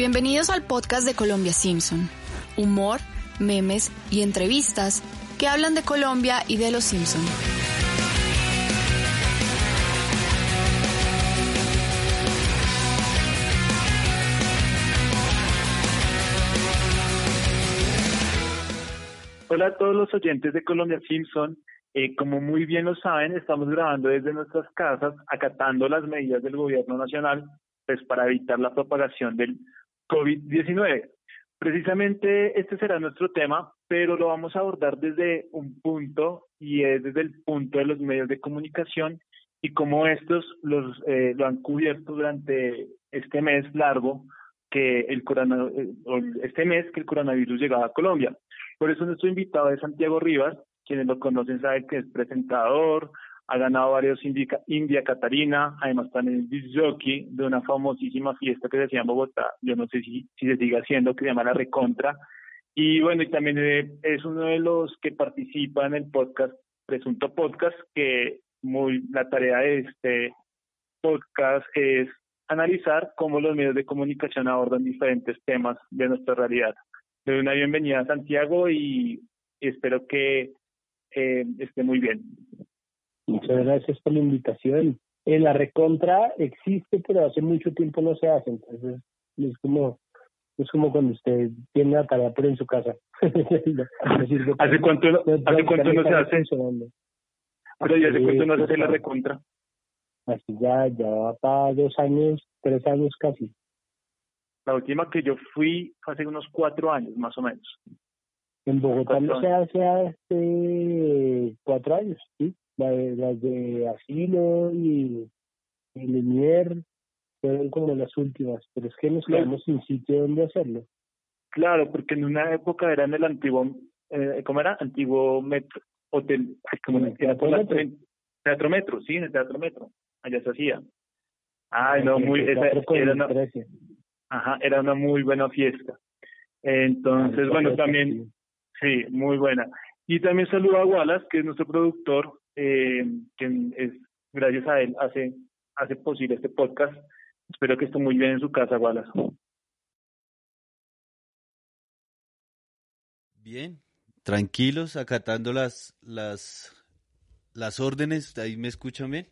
Bienvenidos al podcast de Colombia Simpson. Humor, memes y entrevistas que hablan de Colombia y de los Simpson. Hola a todos los oyentes de Colombia Simpson. Eh, como muy bien lo saben, estamos grabando desde nuestras casas, acatando las medidas del gobierno nacional pues, para evitar la propagación del COVID-19. Precisamente este será nuestro tema, pero lo vamos a abordar desde un punto y es desde el punto de los medios de comunicación y cómo estos los, eh, lo han cubierto durante este mes largo que el corona, eh, este mes que el coronavirus llegaba a Colombia. Por eso nuestro invitado es Santiago Rivas, quienes lo conocen saben que es presentador, ha ganado varios India Catarina, además también jockey de una famosísima fiesta que se hacía en Bogotá, yo no sé si, si se sigue haciendo, que se llama La Recontra, y bueno, y también eh, es uno de los que participa en el podcast, Presunto Podcast, que muy la tarea de este podcast es analizar cómo los medios de comunicación abordan diferentes temas de nuestra realidad. Le doy una bienvenida a Santiago y espero que eh, esté muy bien. Muchas gracias por la invitación. En la recontra existe, pero hace mucho tiempo no se hace, entonces es como es como cuando usted tiene la tarea pero en su casa. ¿Hace cuánto, ¿hace cuánto no se hace? Pero ya hace cuánto no se hace la recontra. Así ya, ya va para dos años, tres años casi. La última que yo fui hace unos cuatro años, más o menos. En Bogotá no se hace hace cuatro años, sí. Las de, Asilo y, y fueron como las últimas, pero es que nos quedamos sin sitio donde hacerlo. Claro, porque en una época era en el antiguo, eh, ¿cómo era? Antiguo metro, hotel, como en teatro, metro. teatro metro, sí, en el teatro metro, allá se hacía. Ay, no, muy, esa, era una, ajá, era una muy buena fiesta. Entonces, bueno, también, sí, muy buena. Y también saludo a Wallace, que es nuestro productor, eh, que es, gracias a él hace, hace posible este podcast. Espero que esté muy bien en su casa, Wallace. Bien, tranquilos, acatando las, las, las órdenes. ¿Ahí me escuchan bien?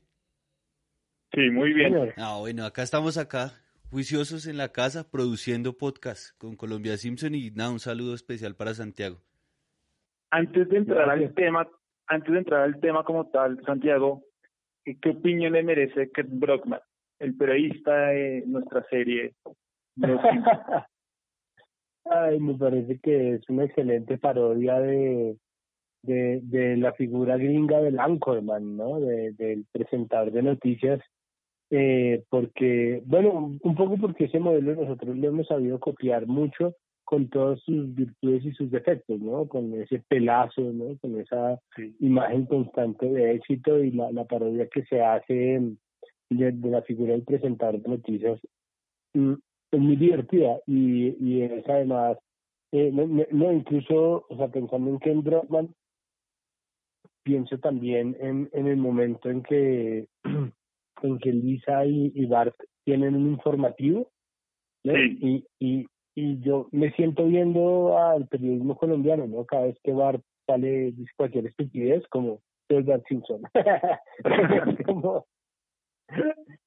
Sí, muy bien. Ah, bueno, acá estamos acá, juiciosos en la casa, produciendo podcast con Colombia Simpson y nada, un saludo especial para Santiago. Antes de entrar al tema, antes de entrar al tema como tal, Santiago, ¿qué opinión le merece Kurt Brockman, el periodista de nuestra serie? Ay, me parece que es una excelente parodia de, de, la figura gringa del anchorman, ¿no? De, del presentador de noticias, eh, porque, bueno, un poco porque ese modelo nosotros lo hemos sabido copiar mucho con todas sus virtudes y sus defectos, ¿no? Con ese pelazo, ¿no? Con esa imagen constante de éxito y la, la parodia que se hace de, la figura del presentador de noticias mm, es muy divertida y, y es además, eh, no, incluso, o sea, pensando en Ken Brockman, pienso también en, en el momento en que, en que Lisa y, y Bart tienen un informativo, ¿no? Y, y, y yo me siento viendo al periodismo colombiano, ¿no? Cada vez que Bart sale, cualquier estupidez, como soy Bart Simpson. como,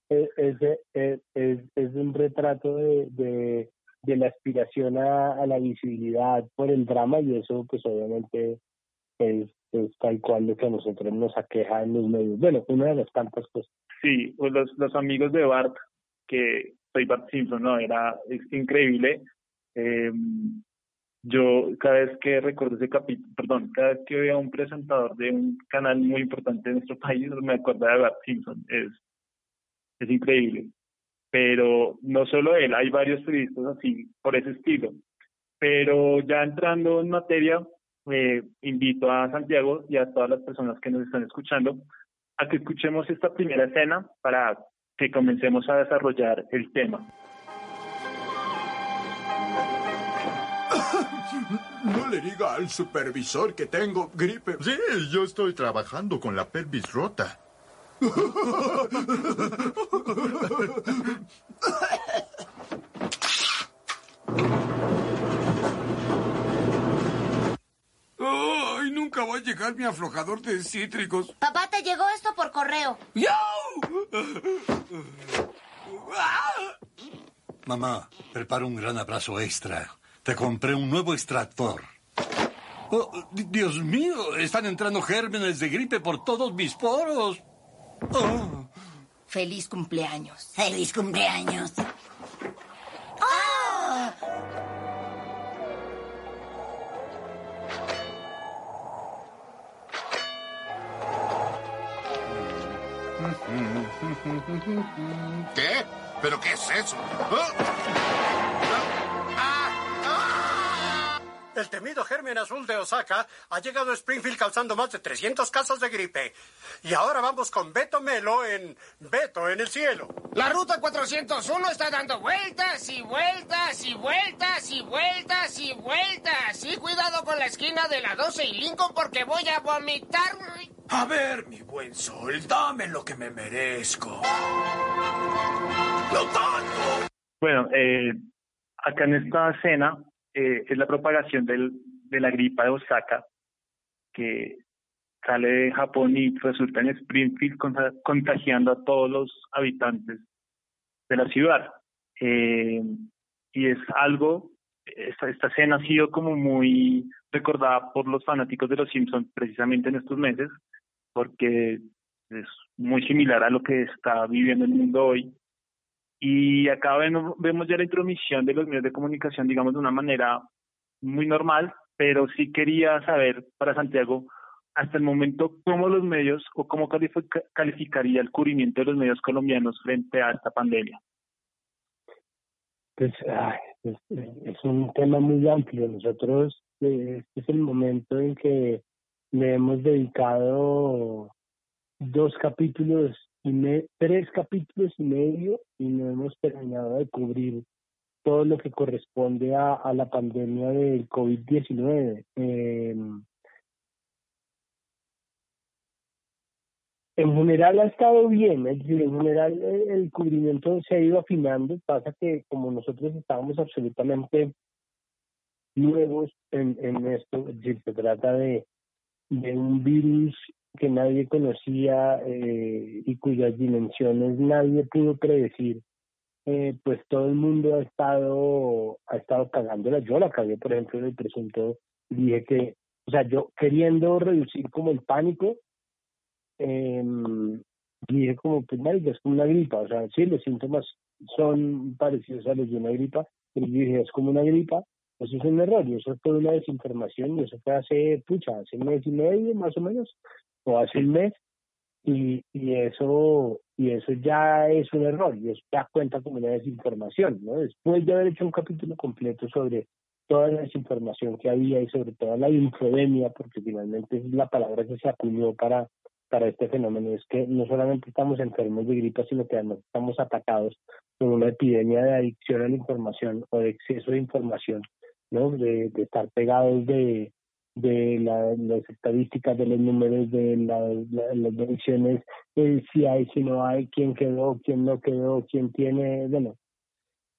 es, es, es, es, un retrato de, de, de la aspiración a, a, la visibilidad por el drama y eso pues obviamente es, es tal cual lo que a nosotros nos aqueja en los medios. Bueno, una de las tantas cosas. Sí, pues los, los amigos de Bart, que soy Bart Simpson, ¿no? Era es increíble eh, yo cada vez que recuerdo ese capítulo, perdón, cada vez que veo a un presentador de un canal muy importante de nuestro país, me acuerdo de Bart Simpson. Es, es increíble. Pero no solo él, hay varios periodistas así, por ese estilo. Pero ya entrando en materia, eh, invito a Santiago y a todas las personas que nos están escuchando a que escuchemos esta primera escena para que comencemos a desarrollar el tema. No le diga al supervisor que tengo gripe. Sí, yo estoy trabajando con la pelvis rota. ¡Ay, nunca va a llegar mi aflojador de cítricos! Papá, te llegó esto por correo. ¡Yo! Mamá, prepara un gran abrazo extra. Te compré un nuevo extractor. Oh, Dios mío, están entrando gérmenes de gripe por todos mis poros. Oh. Feliz cumpleaños. Feliz cumpleaños. ¡Ah! ¿Qué? ¿Pero qué es eso? El temido germen azul de Osaka ha llegado a Springfield causando más de 300 casos de gripe. Y ahora vamos con Beto Melo en Beto en el cielo. La ruta 401 está dando vueltas y vueltas y vueltas y vueltas y vueltas. Y cuidado con la esquina de la 12 y Lincoln porque voy a vomitar. A ver, mi buen sol, dame lo que me merezco. ¡Lo tanto! Bueno, eh, acá en esta escena eh, es la propagación del, de la gripa de Osaka, que sale de Japón y resulta en Springfield contagiando a todos los habitantes de la ciudad. Eh, y es algo, esta, esta escena ha sido como muy recordada por los fanáticos de los Simpsons precisamente en estos meses, porque es muy similar a lo que está viviendo el mundo hoy. Y acá vemos, vemos ya la intromisión de los medios de comunicación, digamos, de una manera muy normal, pero sí quería saber para Santiago, hasta el momento, cómo los medios o cómo calific calificaría el cubrimiento de los medios colombianos frente a esta pandemia. Pues ay, es, es, un tema muy amplio. Nosotros, eh, este es el momento en que le hemos dedicado dos capítulos y me, tres capítulos y medio y no hemos terminado de cubrir todo lo que corresponde a, a la pandemia del COVID-19. Eh, en general ha estado bien, es decir, en general el, el, cubrimiento se ha ido afinando, pasa que como nosotros estábamos absolutamente nuevos en, en esto, es decir, se trata de, de un virus que nadie conocía eh, y cuyas dimensiones nadie pudo predecir, eh, pues todo el mundo ha estado ha estado cagándola. Yo la cagué, por ejemplo, en el presunto, dije que, o sea, yo queriendo reducir como el pánico, eh, dije como, pues marica, es como una gripa, o sea, sí, los síntomas son parecidos a los de una gripa, pero dije, es como una gripa, eso es un error, y eso fue una desinformación, y eso fue hace, pucha, hace un mes y medio más o menos, o hace un mes, y, y eso y eso ya es un error, y eso ya cuenta como una desinformación, ¿no? Después de haber hecho un capítulo completo sobre toda la desinformación que había y sobre toda la infodemia, porque finalmente es la palabra que se acuñó para, para este fenómeno, es que no solamente estamos enfermos de gripa, sino que además estamos atacados por una epidemia de adicción a la información o de exceso de información, ¿no? De, de estar pegados de, de la, las estadísticas, de los números, de la, la, las mediciones, eh, si hay, si no hay, quién quedó, quién no quedó, quién tiene, bueno,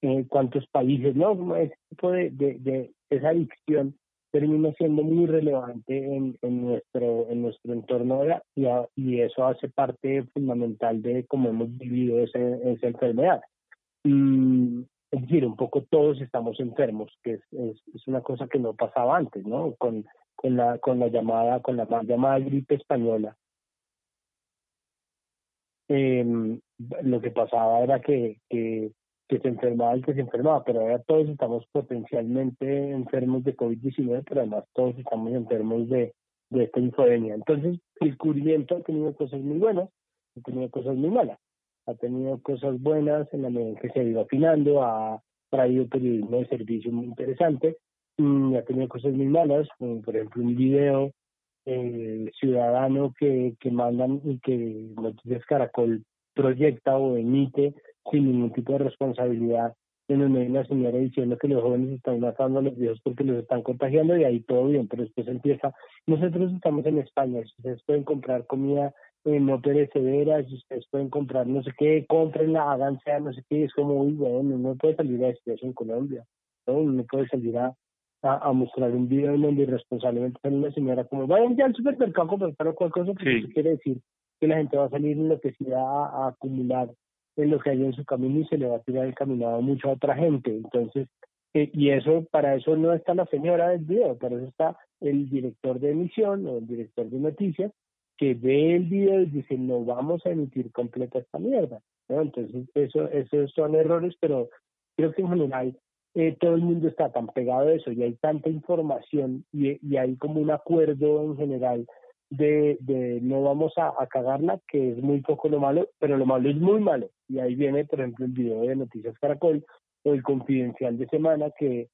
eh, cuántos países, ¿no? Ese tipo de, de, de esa adicción termina siendo muy relevante en, en nuestro en nuestro entorno ahora y, y eso hace parte fundamental de cómo hemos vivido ese, esa enfermedad. Mm, es decir, un poco todos estamos enfermos, que es, una cosa que no pasaba antes, ¿no? Con, la con la llamada con la mal llamada gripe española eh, lo que pasaba era que, se enfermaba el que se enfermaba, pero ahora todos estamos potencialmente enfermos de COVID-19, pero además todos estamos enfermos de, esta infodemia. Entonces, el cubrimiento ha tenido cosas muy buenas, ha tenido cosas muy malas. Ha tenido cosas buenas en la medida que se ha ido afinando, ha traído periodismo de servicio muy interesante, y ha tenido cosas muy malas, como por ejemplo un video eh, ciudadano que, que mandan y que Noticias Caracol proyecta o emite sin ningún tipo de responsabilidad en hay una señora diciendo que los jóvenes están matando a los viejos porque los están contagiando y ahí todo bien, pero después empieza, nosotros estamos en España, ustedes pueden comprar comida eh, no perecedera, si ustedes pueden comprar no sé qué, cómprenla, háganse no sé qué, es como, muy bueno, no puede salir a esto en Colombia, ¿no? no puede salir a, a, mostrar un video en donde irresponsablemente sale una señora como vayan ya al supermercado a comprar cualquier cosa, porque eso quiere decir que la gente va a salir enloquecida a, a acumular en lo que hay en su camino y se le va a tirar el caminado mucho a otra gente. Entonces, eh, y eso, para eso no está la señora del video, para eso está el director de emisión o el director de noticias que ve el video y dice, no vamos a emitir completa esta mierda. ¿no? Entonces, eso, esos son errores, pero creo que en general eh, todo el mundo está tan pegado a eso y hay tanta información y, y hay como un acuerdo en general de, de no vamos a, a, cagarla, que es muy poco lo malo, pero lo malo es muy malo. Y ahí viene, por ejemplo, el video de Noticias Caracol o el confidencial de semana, que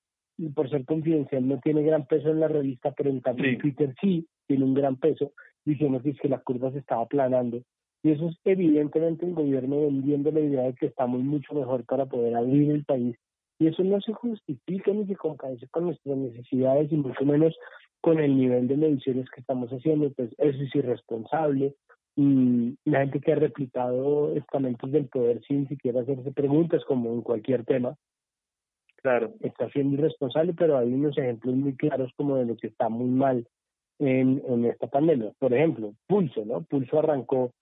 por ser confidencial no tiene gran peso en la revista, pero en cambio Twitter sí tiene un gran peso, diciendo que es que la curva se estaba aplanando. Y eso es evidentemente el gobierno vendiendo la idea de que estamos mucho mejor para poder abrir el país. Y eso no se justifica ni se compadece con nuestras necesidades y mucho menos con el nivel de mediciones que estamos haciendo, pues eso es irresponsable. Y la gente que ha replicado estamentos del poder sin siquiera hacerse preguntas, como en cualquier tema, claro, está siendo irresponsable, pero hay unos ejemplos muy claros como de lo que está muy mal en, en esta pandemia. Por ejemplo, Pulso, ¿no? Pulso arrancó,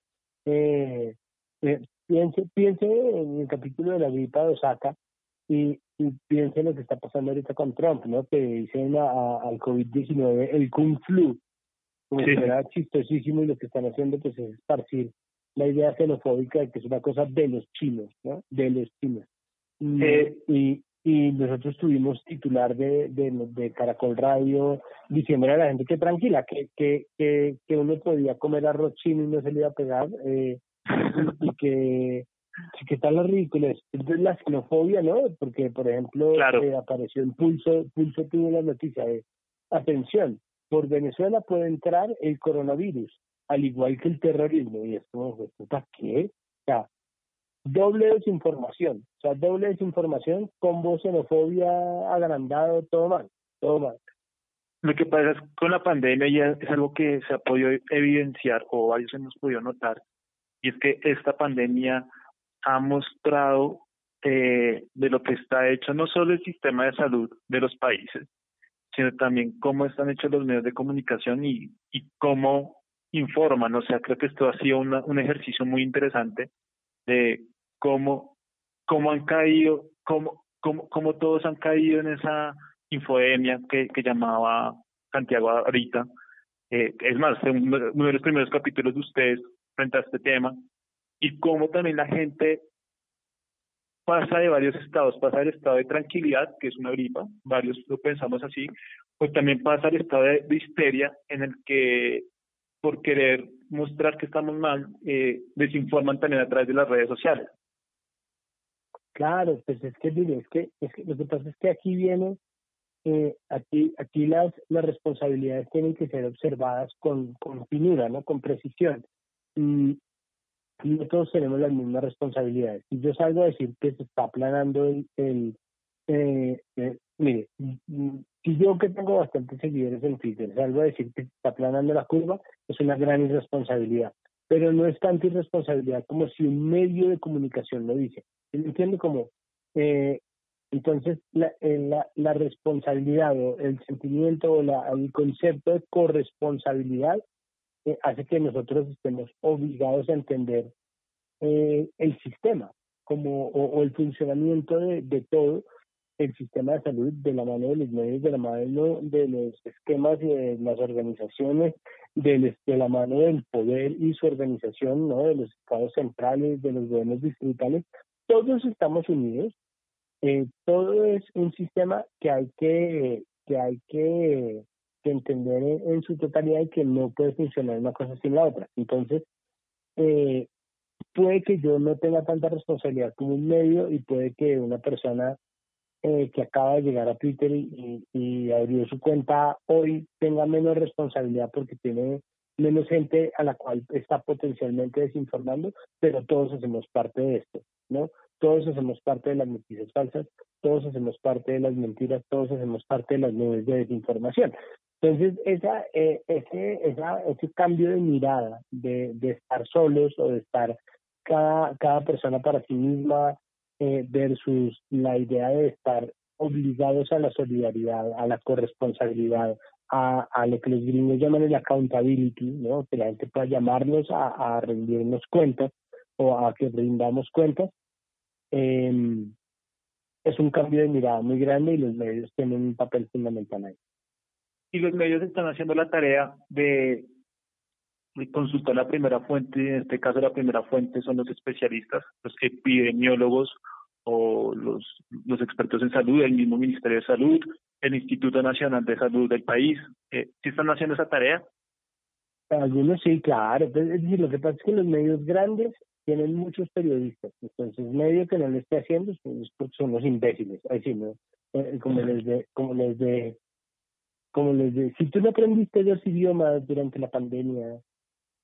eh, eh, piense, piense en el capítulo de la gripa de Osaka y, y piense lo que está pasando ahorita con Trump, ¿no? Que dicen al COVID-19 el Kung Flu, como sí. era chistosísimo y lo que están haciendo pues es esparcir la idea xenofóbica de que es una cosa de los chinos, ¿no? De los chinos. Eh, y, y nosotros tuvimos titular de, de, de Caracol Radio diciéndole a la gente que tranquila, que, que, que, que uno podía comer arroz chino y no se le iba a pegar, eh, y, y que que están las ridículas. Entonces la xenofobia, ¿no? Porque, por ejemplo, claro. eh, apareció en Pulso, Pulso tuvo la noticia de, atención, por Venezuela puede entrar el coronavirus, al igual que el terrorismo. Y esto, ¿para qué? O sea, doble desinformación, o sea, doble desinformación, combo xenofobia agrandado, todo mal, todo mal. Lo que pasa es con la pandemia ya es algo que se ha podido evidenciar o varios hemos podido notar, y es que esta pandemia ha mostrado eh, de lo que está hecho no solo el sistema de salud de los países, sino también cómo están hechos los medios de comunicación y, y cómo informan. O sea, creo que esto ha sido una, un ejercicio muy interesante de cómo, cómo han caído, cómo, cómo, todos han caído en esa infodemia que, que llamaba Santiago ahorita. Eh, es más, uno de los primeros capítulos de ustedes frente a este tema, y cómo también la gente pasa de varios estados, pasa del estado de tranquilidad, que es una gripa, varios lo pensamos así, pues también pasa al estado de, de histeria en el que por querer mostrar que estamos mal, eh, desinforman también a través de las redes sociales. Claro, pues es que, es que, es que lo que pasa es que aquí viene, eh, aquí, aquí las, las responsabilidades tienen que ser observadas con, con finura, ¿no? Con precisión. Y, no todos tenemos las mismas responsabilidades. Si yo salgo a decir que se está aplanando el, el eh, eh, mire, si yo que tengo bastantes seguidores en Twitter salgo a decir que se está aplanando la curva, es una gran irresponsabilidad. Pero no es tanta irresponsabilidad como si un medio de comunicación lo dice. ¿Sí ¿Me entiende? Como, eh, entonces, la, la, la responsabilidad o el sentimiento o la, el concepto de corresponsabilidad eh, hace que nosotros estemos obligados a entender eh, el sistema como o, el funcionamiento de, todo el sistema de salud de la mano de los medios, de la mano de los esquemas y de las organizaciones, de, la mano del poder y su organización, ¿no? de los estados centrales, de los gobiernos distritales, todos estamos unidos. Eh, todo es un sistema que hay que, que hay que entender en, en, su totalidad y que no puede funcionar una cosa sin la otra. Entonces, eh, puede que yo no tenga tanta responsabilidad como un medio y puede que una persona eh, que acaba de llegar a Twitter y, abrió su cuenta hoy tenga menos responsabilidad porque tiene menos gente a la cual está potencialmente desinformando, pero todos hacemos parte de esto, ¿no? Todos hacemos parte de las noticias falsas, todos hacemos parte de las mentiras, todos hacemos parte de las nubes de desinformación. Entonces, esa, eh, ese, esa, ese cambio de mirada, de, de estar solos o de estar cada, cada persona para sí misma, eh, versus la idea de estar obligados a la solidaridad, a la corresponsabilidad, a, lo que los gringos llaman el accountability, ¿no? que la gente pueda llamarnos a, a rendirnos cuentas o a que rindamos cuentas. Eh, es un cambio de mirada muy grande y los medios tienen un papel fundamental ahí. Y los medios están haciendo la tarea de, consultar la primera fuente, en este caso la primera fuente son los especialistas, los epidemiólogos o los, los expertos en salud, el mismo Ministerio de Salud, el Instituto Nacional de Salud del país. Eh, ¿Sí están haciendo esa tarea? Algunos sí, claro. Pues, es decir, lo que pasa es que los medios grandes tienen muchos periodistas. Entonces, medio que no lo esté haciendo son los imbéciles. Así, ¿no? Eh, como les de, como les de, como les de, si tú no aprendiste dos idiomas durante la pandemia,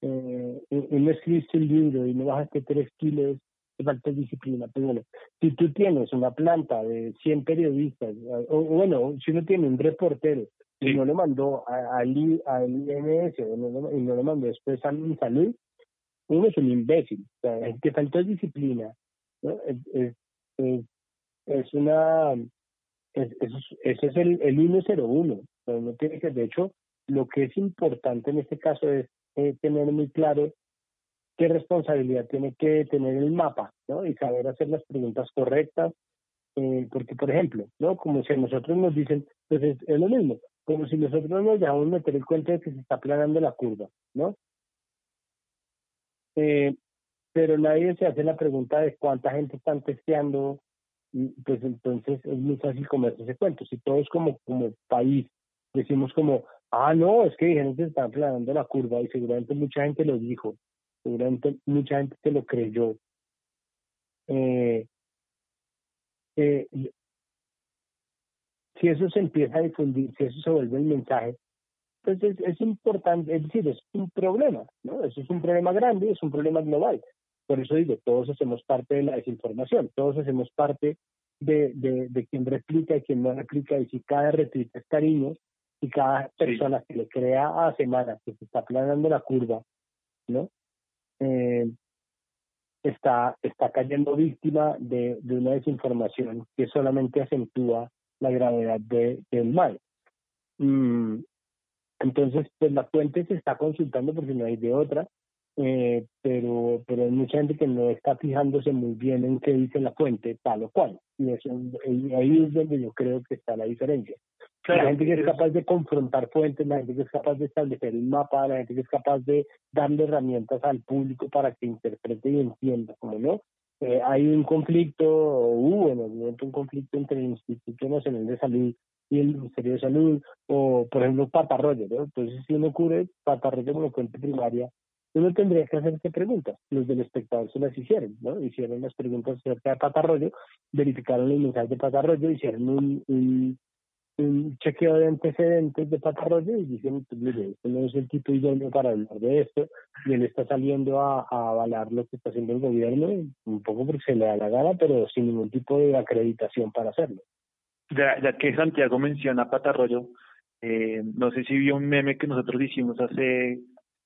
eh, y, no escribiste un libro y no bajaste tres kilos, te falta disciplina. Pero pues bueno, si tú tienes una planta de 100 periodistas, o, bueno, si uno tiene un reportero y no lo mandó al IMS y no lo mandó después a mi salud, uno es un imbécil, o sea, que faltó disciplina, ¿no? Es, es, es una, es, ese es el, el 101, no tiene que, de hecho, lo que es importante en este caso es eh, tener muy claro qué responsabilidad tiene que tener el mapa, ¿no? Y saber hacer las preguntas correctas, eh, porque, por ejemplo, ¿no? Como si a nosotros nos dicen, pues es, lo mismo, como si nosotros nos dejamos meter el cuento de que se está aplanando la curva, ¿no? Eh, pero nadie se hace la pregunta de cuánta gente están testeando, pues entonces es muy fácil comerse ese cuento. Si todos como, como país decimos como, ah, no, es que dijeron que están aplanando la curva y seguramente mucha gente lo dijo, seguramente mucha gente se lo creyó. Eh, eh, si eso se empieza a difundir, si eso se vuelve el mensaje, entonces es importante, es decir, es un problema, ¿no? Eso es un problema grande, es un problema global. Por eso digo, todos hacemos parte de la desinformación, todos hacemos parte de, de, de quien replica y quien no replica, y si cada retweet es cariño, y cada persona que le crea a semana que se está planeando la curva, ¿no? Eh, está, está cayendo víctima de, de una desinformación que solamente acentúa la gravedad de, del mal. Mm, entonces, pues la fuente se está consultando porque no hay de otra, eh, pero, pero hay mucha gente que no está fijándose muy bien en qué dice la fuente, tal o cual. Y eso, ahí es donde yo creo que está la diferencia. La gente que es capaz de confrontar fuentes, la gente que es capaz de establecer un mapa, la gente que es capaz de darle herramientas al público para que interprete y entienda, como no. Eh, hay un conflicto, hubo en algún momento un conflicto entre el Instituto Nacional de Salud y el Ministerio de Salud, o por ejemplo Patarroyo, ¿no? Entonces si uno ocurre Patarroyo como fuente primaria, uno tendría que hacerse preguntas. Los del espectador se las hicieron, ¿no? Hicieron las preguntas acerca de Patarroyo, verificaron el mensaje de Patarroyo, hicieron un, un, un chequeo de antecedentes de Patarroyo y dijeron, pues mire, este no es el tipo idóneo para hablar de esto, y él está saliendo a, a avalar lo que está haciendo el gobierno, un poco porque se le da la gana, pero sin ningún tipo de acreditación para hacerlo. Ya, que Santiago menciona Patarroyo, eh, no sé si vio un meme que nosotros hicimos hace,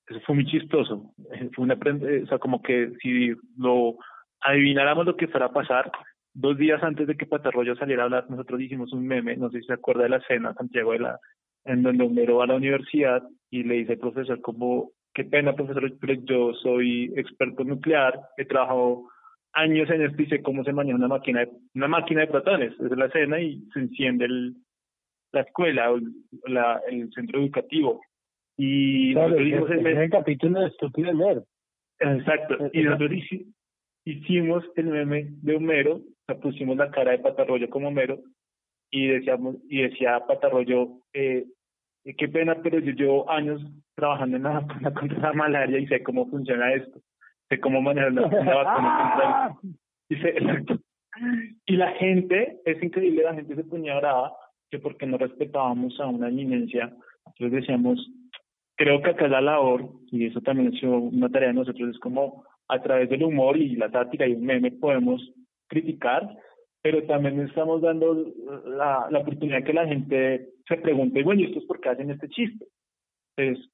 eso fue muy chistoso, eh, fue una, o sea, como que si lo adivináramos lo que fuera a pasar, dos días antes de que Patarroyo saliera a hablar, nosotros hicimos un meme, no sé si se acuerda de la cena, Santiago, de la, en donde Homero va a la universidad y le dice al profesor como, qué pena profesor, pero yo soy experto nuclear, he trabajado años en esto y sé cómo se maneja una máquina de, una máquina de protones. Es la escena y se enciende el, la escuela o la, el centro educativo. Y nosotros hicimos el, el, capítulo de Estúpido Nerd. Exacto. Y nosotros hicimos el meme de Homero, pusimos la cara de Patarroyo como Homero y decíamos y decía Patarroyo eh, qué pena pero yo llevo años trabajando en la vacuna contra la malaria y sé cómo funciona esto de cómo manejar la, vacuna Y la gente, es increíble, la gente se ponía brava que porque no respetábamos a una eminencia, entonces decíamos, creo que acá la labor, y eso también es una tarea de nosotros, es como a través del humor y la sátira y un meme podemos criticar, pero también estamos dando la, la oportunidad que la gente se pregunte, bueno, ¿y esto es por qué hacen este chiste? Entonces,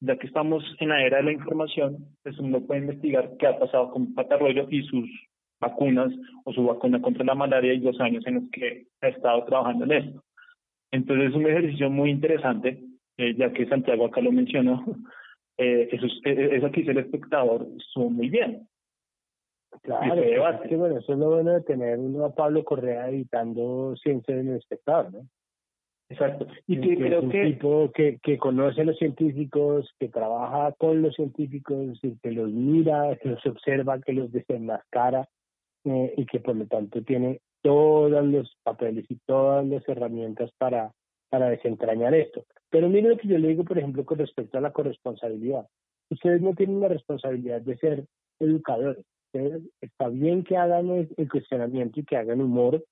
ya que estamos en la era de la información, pues uno puede investigar qué ha pasado con Patarroyo y sus vacunas o su vacuna contra la malaria y los años en los que ha estado trabajando en esto. Entonces es un ejercicio muy interesante, eh, ya que Santiago acá lo mencionó, eh, eso, eh, eso que dice el espectador estuvo muy bien. Claro, es que bueno, eso es lo bueno de tener uno a Pablo Correa editando Ciencia del Espectador, ¿no? Exacto. Y que, creo es un que tipo que, que conoce a los científicos, que trabaja con los científicos, y que los mira, que los observa, que los desenmascara eh, y que por lo tanto tiene todos los papeles y todas las herramientas para, para desentrañar esto. Pero mire lo que yo le digo, por ejemplo, con respecto a la corresponsabilidad. Ustedes no tienen la responsabilidad de ser educadores. Ustedes, está bien que hagan el, cuestionamiento y que hagan humor,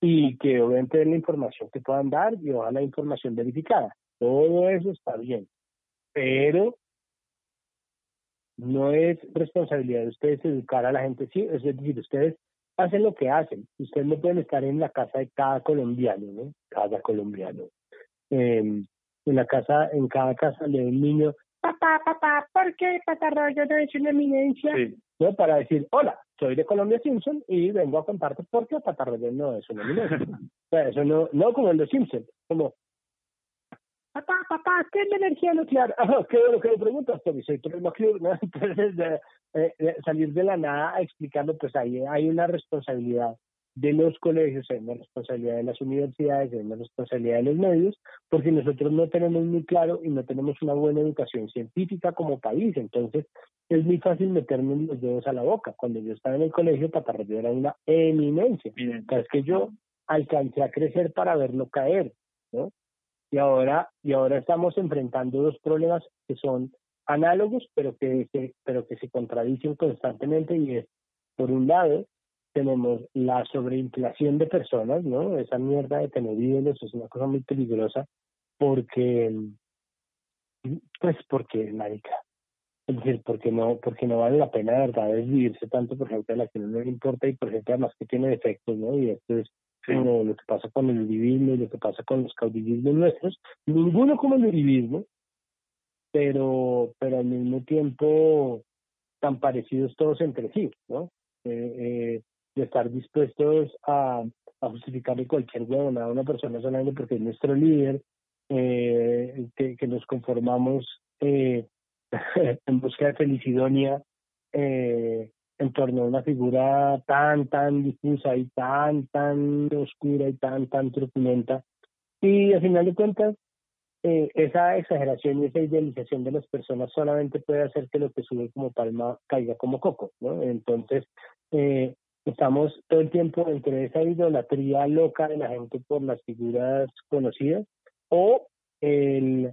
y que obviamente den la información que puedan dar y ojalá la información verificada. Todo eso está bien, pero no es responsabilidad de ustedes educar a la gente, sí, es decir, ustedes hacen lo que hacen, ustedes no pueden estar en la casa de cada colombiano, ¿no? Cada colombiano. Eh, en la casa, en cada casa de un niño, papá, papá, ¿por qué Patarroyo no es una eminencia? ¿No? Para decir, hola, soy de Colombia Simpson y vengo a contarte por qué Patarroyo no es una eminencia. o sea, eso no, no como en los Simpsons, como, papá, papá, ¿qué es la energía nuclear? Ah, qué bueno que me preguntas, Toby, soy Troy McClure, ¿no? Entonces, de, eh, de salir de la nada a explicarlo, pues ahí hay una responsabilidad de los colegios, hay una responsabilidad de las universidades, hay una responsabilidad de los medios, porque nosotros no tenemos muy claro y no tenemos una buena educación científica como país. Entonces, es muy fácil meterme los dedos a la boca. Cuando yo estaba en el colegio, Patarroyo era una eminencia. Es que yo alcancé a crecer para verlo caer, ¿no? Y ahora, y ahora estamos enfrentando dos problemas que son análogos, pero que se, pero que se contradicen constantemente, y es, por un lado, tenemos la sobreinflación de personas, ¿no? Esa mierda de tener ídolos es una cosa muy peligrosa porque, pues porque, marica, es decir, porque no, porque no vale la pena de verdad desvivirse tanto por gente a la que no le importa y por gente además que tiene defectos, ¿no? Y esto es como lo que pasa con el uribismo y lo que pasa con los caudillismos nuestros, ninguno como el uribismo, pero, pero al mismo tiempo tan parecidos todos entre sí, ¿no? Eh, eh, de estar dispuestos a, a justificarle cualquier huevona a una persona solamente porque es nuestro líder, eh, que, que nos conformamos eh, en busca de felicidonia eh, en torno a una figura tan, tan difusa y tan, tan oscura y tan, tan truculenta. Y al final de cuentas, eh, esa exageración y esa idealización de las personas solamente puede hacer que lo que sube como palma caiga como coco, ¿no? Entonces, eh, estamos todo el tiempo entre esa idolatría loca de la gente por las figuras conocidas o el,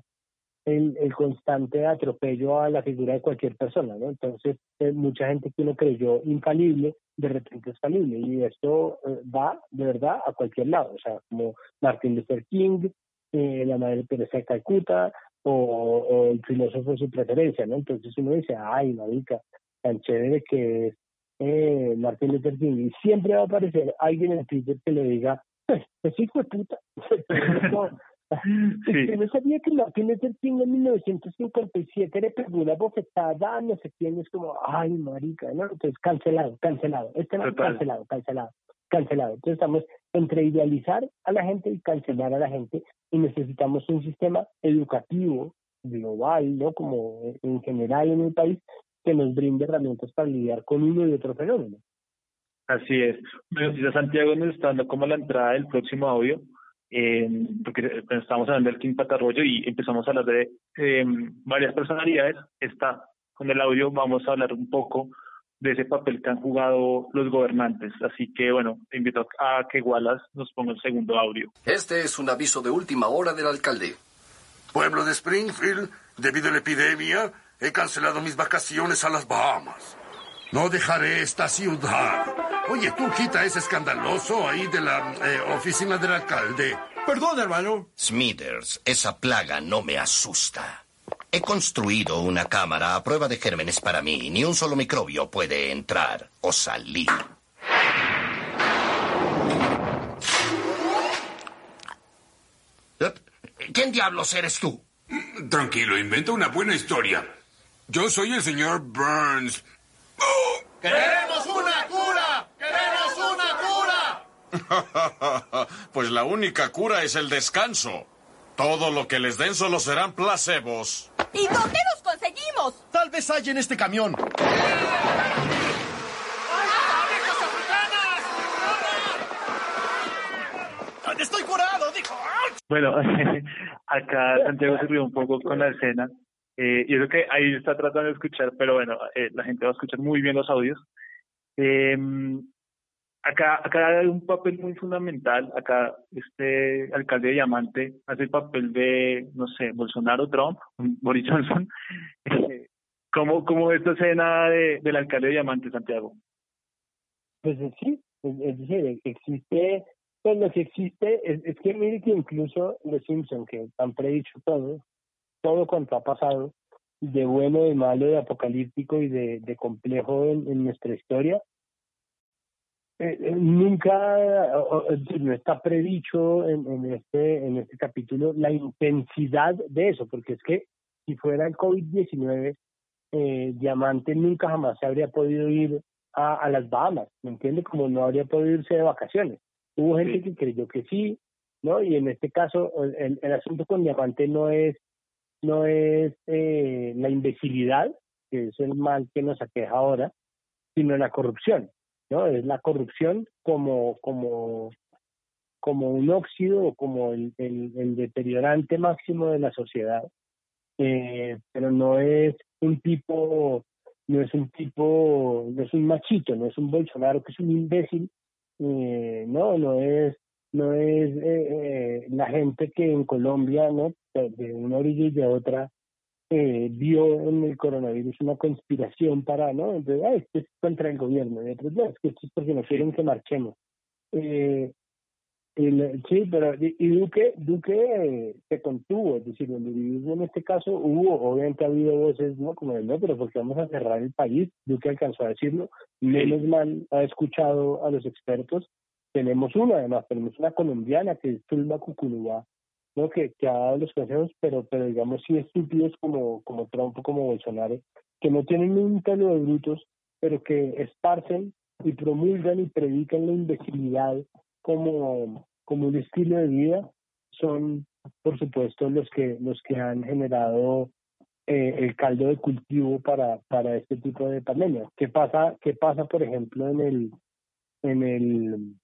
el, constante atropello a la figura de cualquier persona, ¿no? Entonces, eh, mucha gente que uno creyó infalible, de repente es falible, y esto eh, va de verdad a cualquier lado, o sea, como Martin Luther King, eh, la Madre Teresa de Calcuta, o, o el filósofo de su preferencia, ¿no? Entonces uno dice, ay, marica, tan chévere que es eh, Martin Luther King, y siempre va a aparecer alguien en Twitter que le diga, pues, pues hijo de puta. Sí. Yo no sabía que Martin Luther King en 1957 le pegó una bofetada a no sé quién, es como, ay, marica, ¿no? Entonces, cancelado, cancelado, este no, Total. cancelado, cancelado, cancelado. Entonces, estamos entre idealizar a la gente y cancelar a la gente, y necesitamos un sistema educativo global, ¿no? Como en general en el país, que nos brinde herramientas para lidiar con uno y otro fenómeno. Así es. Bueno, si Santiago nos está dando como la entrada del próximo audio, eh, porque estábamos hablando del King Patarroyo y empezamos a hablar de eh, varias personalidades. Está con el audio, vamos a hablar un poco de ese papel que han jugado los gobernantes. Así que, bueno, te invito a que Wallace nos ponga el segundo audio. Este es un aviso de última hora del alcalde. Pueblo de Springfield, debido a la epidemia, he cancelado mis vacaciones a las Bahamas. No dejaré esta ciudad. Oye, tú quita ese escandaloso ahí de la eh, oficina del alcalde. Perdón, hermano. Smithers, esa plaga no me asusta. He construido una cámara a prueba de gérmenes para mí. Ni un solo microbio puede entrar o salir. ¿Quién diablos eres tú? Tranquilo, inventa una buena historia. Yo soy el señor Burns. ¡Queremos una cura! pues la única cura es el descanso. Todo lo que les den solo serán placebos. ¿Y dónde los conseguimos? Tal vez hay en este camión. ¡Estoy curado! Dijo. Bueno, acá Santiago se rió un poco con la escena. Eh, y eso que ahí está tratando de escuchar, pero bueno, eh, la gente va a escuchar muy bien los audios. Eh, acá, acá hay un papel muy fundamental. Acá este alcalde de Diamante hace el papel de, no sé, Bolsonaro, Trump, Boris Johnson. ¿Cómo, cómo esta escena de, del alcalde de Diamante, Santiago? Pues sí, es decir, existe pues lo que existe es, es que mire que incluso los Simpson que han predicho todo, todo cuanto ha pasado, de bueno, de malo, de apocalíptico y de, de complejo en, nuestra historia, eh, eh, nunca, no está predicho en, en, este, en este capítulo la intensidad de eso, porque es que si fuera el COVID-19, eh, Diamante nunca jamás se habría podido ir a, a las Bahamas, ¿me entiende? Como no habría podido irse de vacaciones. Hubo gente que creyó que sí, ¿no? Y en este caso, el, el asunto con Diamante no es, no es eh, la imbecilidad, que es el mal que nos aqueja ahora, sino la corrupción, ¿no? Es la corrupción como, como, como un óxido o como el, el, deteriorante máximo de la sociedad, eh, pero no es un tipo, no es un tipo, no es un machito, no es un Bolsonaro que es un imbécil eh, no, no es, no es eh, eh, la gente que en Colombia, ¿no? De una orilla y de otra, eh, vio en el coronavirus una conspiración para, ¿no? Entonces, ah, esto es contra el gobierno, y otros, no, es que esto es porque no quieren que marchemos. Eh, sí, pero y Duque, Duque se contuvo, es decir, donde vivimos en este caso hubo, obviamente ha habido voces, ¿no? Como de no, pero porque vamos a cerrar el país, Duque alcanzó a decirlo, menos mal ha escuchado a los expertos, tenemos una además, tenemos una colombiana que es Tulma Cucunubá, ¿no? Que, ha dado los consejos, pero, pero digamos sí estúpidos como, como Trump o como Bolsonaro, que no tienen un pelo de brutos, pero que esparcen y promulgan y predican la imbecilidad como, como un estilo de vida son, por supuesto, los que, los que han generado eh, el caldo de cultivo para, para este tipo de pandemia. ¿Qué pasa, qué pasa por ejemplo, en el, en el,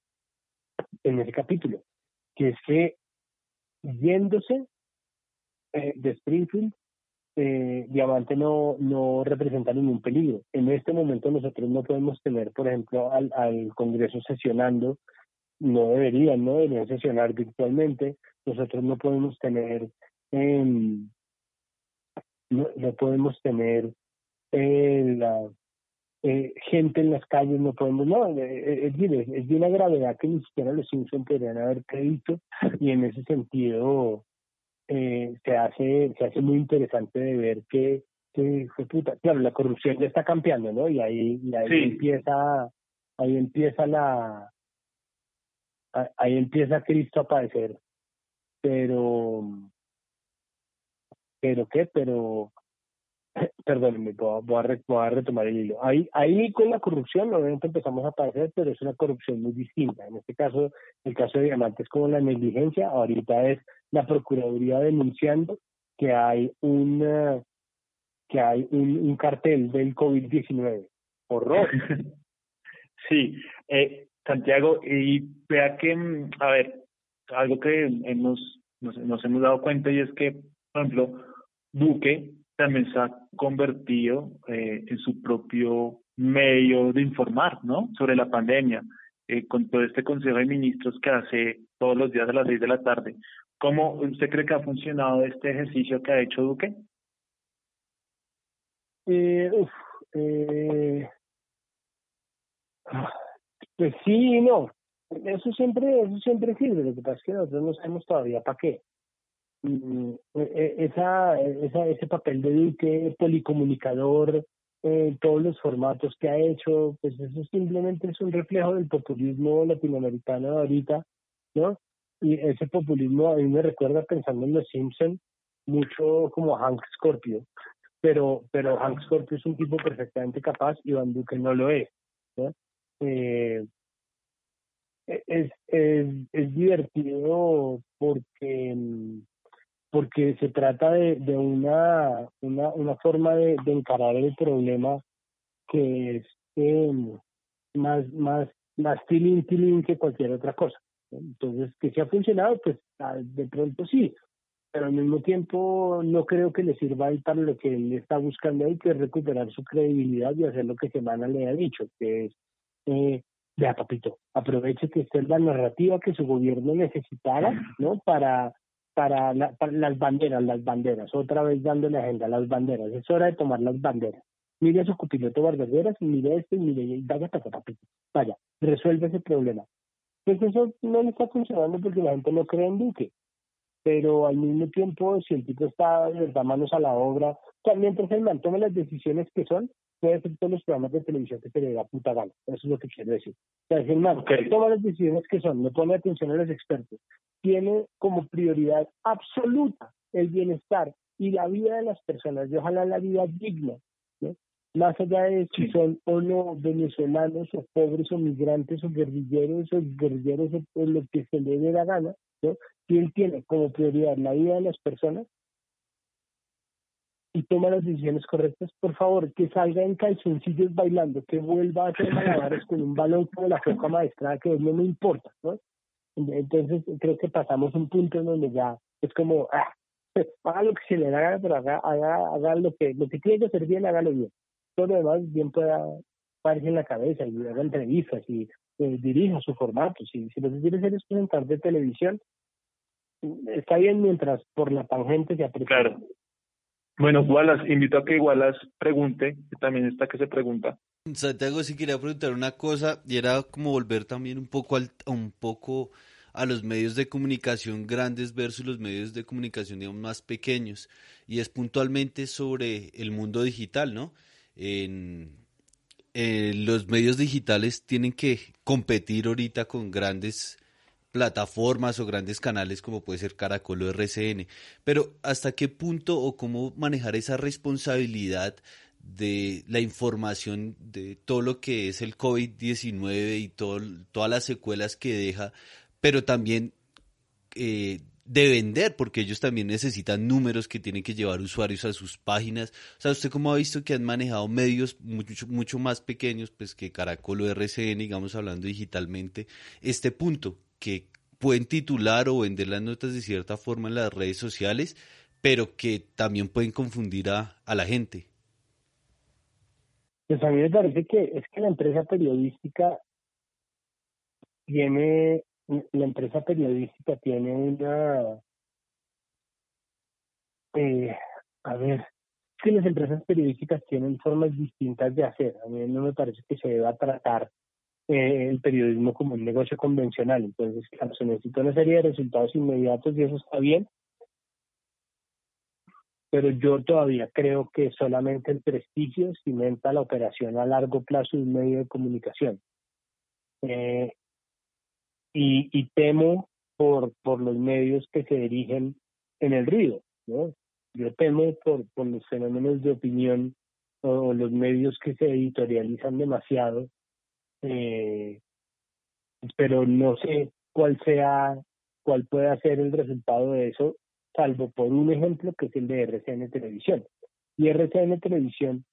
en ese capítulo? Que es que yéndose eh, de Springfield, eh, Diamante no, no representa ningún peligro. En este momento nosotros no podemos tener, por ejemplo, al, al Congreso sesionando no deberían, no deberían sesionar virtualmente. Nosotros no podemos tener, eh, no, podemos tener eh, la, eh, gente en las calles, no podemos, no, eh, eh, es, es, es, de una gravedad que ni siquiera los Simpson podrían haber creído y en ese sentido eh, se hace se hace muy interesante de ver que, que fue puta, claro, la corrupción ya está cambiando, ¿no? Y ahí, y ahí empieza ahí empieza la ahí empieza Cristo a padecer. Pero, pero qué, pero, perdónenme, voy a, voy a, retomar el hilo. Ahí, ahí con la corrupción obviamente empezamos a padecer, pero es una corrupción muy distinta. En este caso, el caso de Diamantes es como la negligencia, ahorita es la Procuraduría denunciando que hay un, que hay un, cartel del COVID-19. Horror. Sí, eh, Santiago, y vea que, mm, a ver, algo que hemos, nos, hemos dado cuenta y es que, por ejemplo, Duque también se ha convertido eh, en su propio medio de informar, ¿no? Sobre la pandemia, eh, con todo este Consejo de Ministros que hace todos los días a las seis de la tarde. ¿Cómo usted cree que ha funcionado este ejercicio que ha hecho Duque? Eh, uf, eh, pues sí y no. Eso siempre, eso siempre sirve. Lo que pasa es que nosotros no sabemos todavía para qué. Mm, e, e, esa, esa, ese papel de Duque, policomunicador, eh, todos los formatos que ha hecho, pues eso simplemente es un reflejo del populismo latinoamericano de ahorita, ¿no? Y ese populismo a mí me recuerda pensando en los Simpson mucho como Hank Scorpio, pero pero Hank Scorpio es un tipo perfectamente capaz y Van Duque no lo es, ¿no? Eh, es, es, es divertido porque porque se trata de, de una, una, una forma de, de encarar el problema que es eh, más, más, más tilín, tilín que cualquier otra cosa. Entonces, que se ha funcionado, pues ah, de pronto sí, pero al mismo tiempo no creo que le sirva ahí para lo que él está buscando ahí, que es recuperar su credibilidad y hacer lo que Semana le ha dicho, que es, eh, vea papito, aproveche que esta es la narrativa que su gobierno necesitara, ¿no? Para, para, para las banderas, las banderas, otra vez dándole agenda, las banderas, es hora de tomar las banderas. Mire a su copiloto Barberderas, mire esto y mire, vaya papito, vaya, resuelve ese problema. Pues eso no le está funcionando porque la gente no cree en Duque, pero al mismo tiempo, si el tipo está de verdad manos a la obra, mientras el man las decisiones que son, puede hacer todos los programas de televisión que se le da puta gana. Eso es lo que quiero decir. O sea, si el man toma las decisiones que son, no pone atención a los expertos, tiene como prioridad absoluta el bienestar y la vida de las personas, y ojalá la vida digna más allá de si son o no venezolanos o pobres o migrantes o guerrilleros o guerrilleros o lo que se le dé la gana, ¿no? Si él tiene como prioridad la vida de las personas y toma las decisiones correctas, por favor, que salga en calzoncillos bailando, que vuelva a hacer malabares con un balón como la foca maestra, que no me importa, ¿no? Entonces creo que pasamos un punto en donde ya es como, ah, haga lo que se le da pero haga, haga, haga lo que lo que tiene que hacer bien, hágalo bien todo lo demás bien pueda pararse en la cabeza y haga entrevistas y eh, dirija su formato. Si, si lo que quiere hacer es presentar de televisión, está bien mientras por la tangente se aprecia. Bueno, Wallace, invito a que Wallace pregunte, que también está que se pregunta. Santiago sí quería preguntar una cosa y era como volver también un poco al, un poco a los medios de comunicación grandes versus los medios de comunicación más pequeños y es puntualmente sobre el mundo digital, ¿no? en, los medios digitales tienen que competir ahorita con grandes plataformas o grandes canales como puede ser Caracol o RCN, pero ¿hasta qué punto o cómo manejar esa responsabilidad de la información de todo lo que es el COVID-19 y todas las secuelas que deja, pero también eh, de vender, porque ellos también necesitan números que tienen que llevar usuarios a sus páginas. O sea, usted como ha visto que han manejado medios mucho, mucho más pequeños, pues que Caracol o RCN, digamos hablando digitalmente, este punto, que pueden titular o vender las notas de cierta forma en las redes sociales, pero que también pueden confundir a, a la gente. Pues a mí me parece que es que la empresa periodística tiene la empresa periodística tiene una, eh, a ver, que las empresas periodísticas tienen formas distintas de hacer. A mí no me parece que se deba tratar eh, el periodismo como un negocio convencional. Entonces, claro, se necesita una serie de resultados inmediatos y eso está bien. Pero yo todavía creo que solamente el prestigio cimenta la operación a largo plazo de un medio de comunicación. Eh, y, y temo por, por los medios que se dirigen en el río, ¿no? Yo temo por, por los fenómenos de opinión o, los medios que se editorializan demasiado, eh, pero no sé cuál sea, cuál pueda ser el resultado de eso, salvo por un ejemplo que es el de RCN Televisión. Y RCN Televisión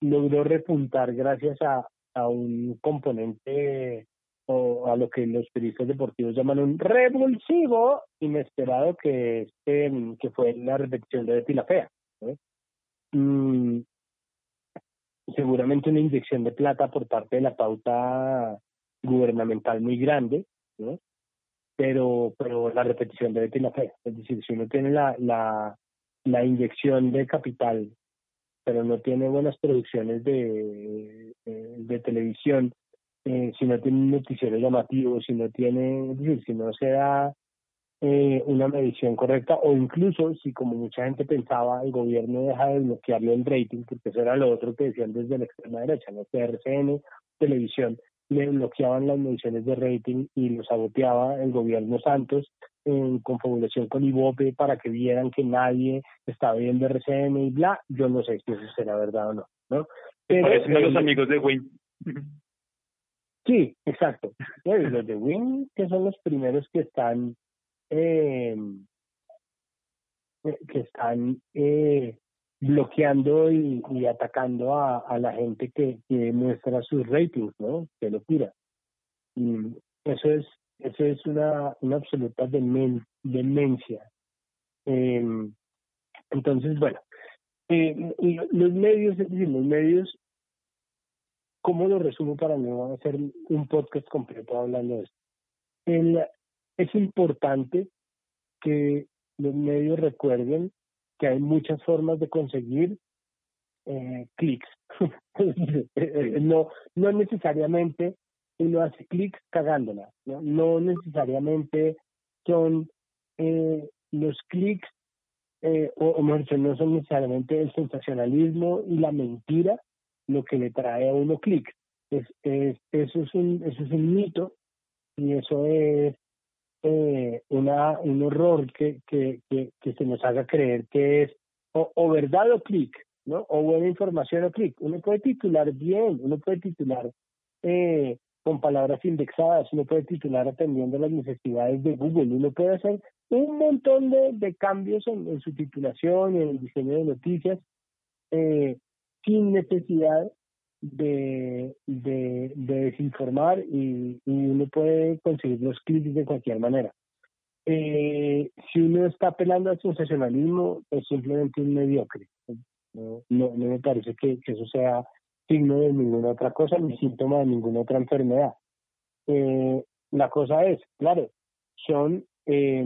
logró repuntar gracias a, a un componente o a lo que los periodistas deportivos llaman un revulsivo inesperado que, este, que fue la repetición de Betty la Fea. Mm, seguramente una inyección de plata por parte de la pauta gubernamental muy grande, ¿no? pero pero la repetición de Betty la Fea. Es decir, si uno tiene la, la, la inyección de capital, pero no tiene buenas producciones de, de televisión, eh, si no tiene un noticiero llamativo, si no tiene, si no se da eh, una medición correcta o incluso si como mucha gente pensaba el gobierno deja de bloquearle el rating porque eso era lo otro que decían desde la extrema derecha, no CRCN, televisión le bloqueaban las mediciones de rating y lo saboteaba el gobierno Santos en confabulación con Ibope para que vieran que nadie estaba viendo RCN y bla, yo no sé si eso será verdad o no, ¿no? Pero los amigos de Wayne Sí, exacto. los de Win, que son los primeros que están eh, que están eh, bloqueando y, atacando a, la gente que, muestra sus ratings, ¿no? Qué locura. Y eso es eso es una, una absoluta demencia. Em, entonces, bueno, eh, los medios, es decir, los medios, ¿cómo lo resumo para no hacer un podcast completo hablando de esto? El, es importante que los medios recuerden que hay muchas formas de conseguir eh, clics. no, no necesariamente uno hace clics cagándola, ¿no? no necesariamente son eh, los clics, eh, o, o mejor dicho, no son necesariamente el sensacionalismo y la mentira lo que le trae a uno clics. Es, es, eso, es un, eso es un mito y eso es eh, una, un horror que, que, que, se nos haga creer que es o, verdad o clic, ¿no? O buena información o clic. Uno puede titular bien, uno puede titular eh, con palabras indexadas, uno puede titular atendiendo las necesidades de Google, uno puede hacer un montón de, de cambios en, su titulación en el diseño de noticias eh, sin necesidad de, de, desinformar y, uno puede conseguir los clics de cualquier manera. Eh, si uno está apelando al sensacionalismo, es simplemente un mediocre. No, me parece que, eso sea signo de ninguna otra cosa ni síntoma de ninguna otra enfermedad. Eh, la cosa es, claro, son eh,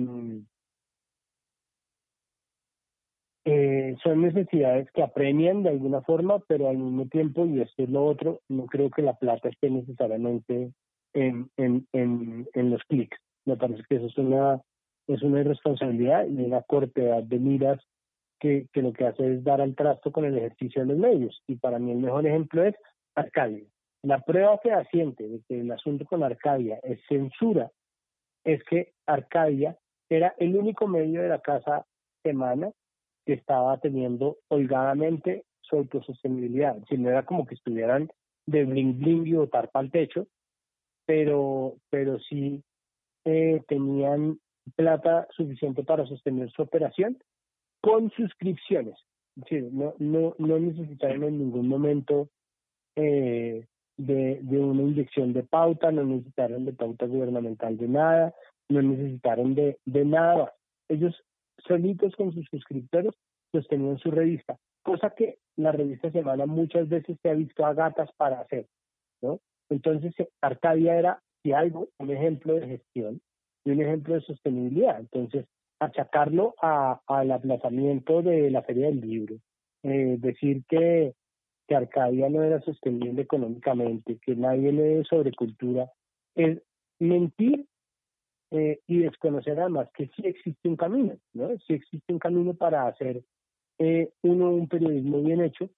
eh, son necesidades que apremian de alguna forma, pero al mismo tiempo, y esto es lo otro, no creo que la plata esté necesariamente en, en, en, en los clics. Me parece que eso es una, es una irresponsabilidad y una cortedad de miras que, que lo que hace es dar al trasto con el ejercicio de los medios. Y para mí el mejor ejemplo es Arcadia. La prueba fehaciente de que el asunto con Arcadia es censura es que Arcadia era el único medio de la casa semana que estaba teniendo holgadamente su autosostenibilidad. Si no era como que estuvieran de bling bling y botar para el techo, pero, pero sí eh, tenían plata suficiente para sostener su operación con suscripciones. no, no, no necesitaron en ningún momento eh, de, de una inyección de pauta, no necesitaron de pauta gubernamental de nada, no necesitaron de, de nada Ellos solitos con sus suscriptores sostenían su revista, cosa que la revista Semana muchas veces se ha visto a gatas para hacer, ¿no? Entonces, Arcadia era, si algo, un ejemplo de gestión y un ejemplo de sostenibilidad. Entonces, achacarlo al aplazamiento de la Feria del Libro, eh, decir que, que Arcadia no era sostenible económicamente, que nadie lee sobre cultura, es mentir eh, y desconocer además que sí existe un camino, ¿no? Sí existe un camino para hacer eh, uno un periodismo bien hecho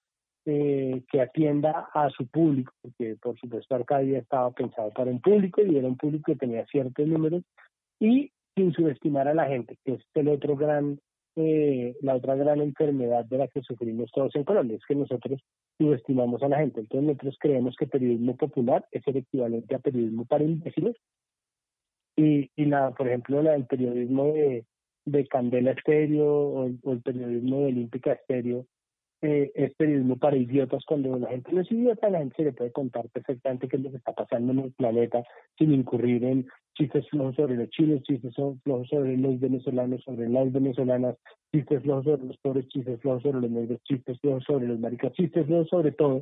eh, que atienda a su público, porque por supuesto Arcadia estaba pensado para un público y era un público que tenía ciertos números y sin subestimar a la gente, que es el otro gran, la otra gran enfermedad de la que sufrimos todos en Colombia, es que nosotros subestimamos a la gente. Entonces nosotros creemos que periodismo popular es el equivalente a periodismo para imbéciles y, y la, por ejemplo, la del periodismo de, de Candela Estéreo o el, periodismo de Olímpica Estéreo eh, es periodismo para idiotas cuando la gente no es idiota, la gente se le puede contar perfectamente qué es lo que está pasando en el planeta sin incurrir en chistes flojos sobre los chiles, chistes flojos sobre los venezolanos, sobre las venezolanas, chistes flojos sobre los pobres, chistes flojos sobre los negros, chistes flojos sobre los maricas, chistes flojos sobre todo.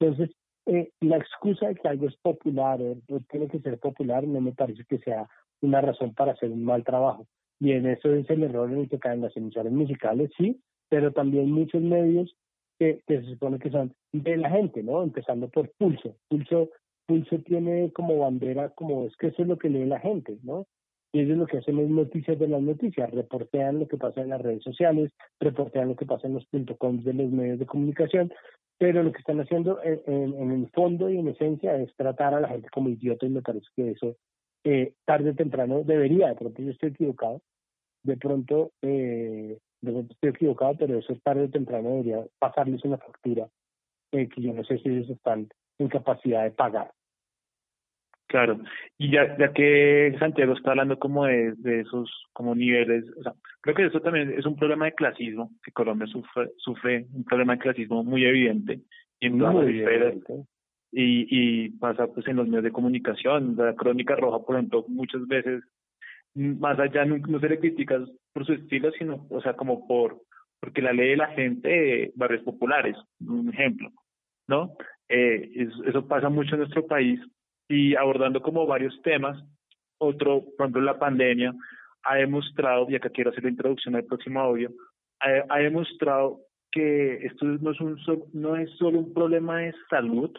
Entonces, eh, la excusa de que algo es popular o, tiene que ser popular no me parece que sea una razón para hacer un mal trabajo. Y en eso es el error en el que caen las emisoras musicales, sí, pero también muchos medios que, se supone que son de la gente, ¿no? Empezando por Pulso. Pulso, Pulso tiene como bandera, como es que eso es lo que lee la gente, ¿no? Y ellos lo que hacen es noticias de las noticias, reportean lo que pasa en las redes sociales, reportean lo que pasa en los .coms de los medios de comunicación, pero lo que están haciendo en, en, el fondo y en esencia es tratar a la gente como idiota y me parece que eso eh, tarde o temprano debería, de pronto yo estoy equivocado, de pronto, eh, de pronto estoy equivocado, pero eso tarde o temprano debería pasarles una factura eh, que yo no sé si ellos están en capacidad de pagar. Claro, y ya, ya que Santiago está hablando como de, de esos como niveles, o sea, creo que eso también es un problema de clasismo, que Colombia sufre, sufre un problema de clasismo muy evidente y en todas las esferas, y, y pasa pues en los medios de comunicación, la crónica roja, por ejemplo, muchas veces, más allá no, no se le critica por su estilo, sino, o sea, como por, porque la ley de la gente de barrios populares, un ejemplo, ¿no? Eh, es- eso pasa mucho en nuestro país y abordando como varios temas, otro, por ejemplo, la pandemia ha demostrado, y acá quiero hacer la introducción al próximo audio, ha, ha demostrado que esto no es, un, no es solo un problema de salud,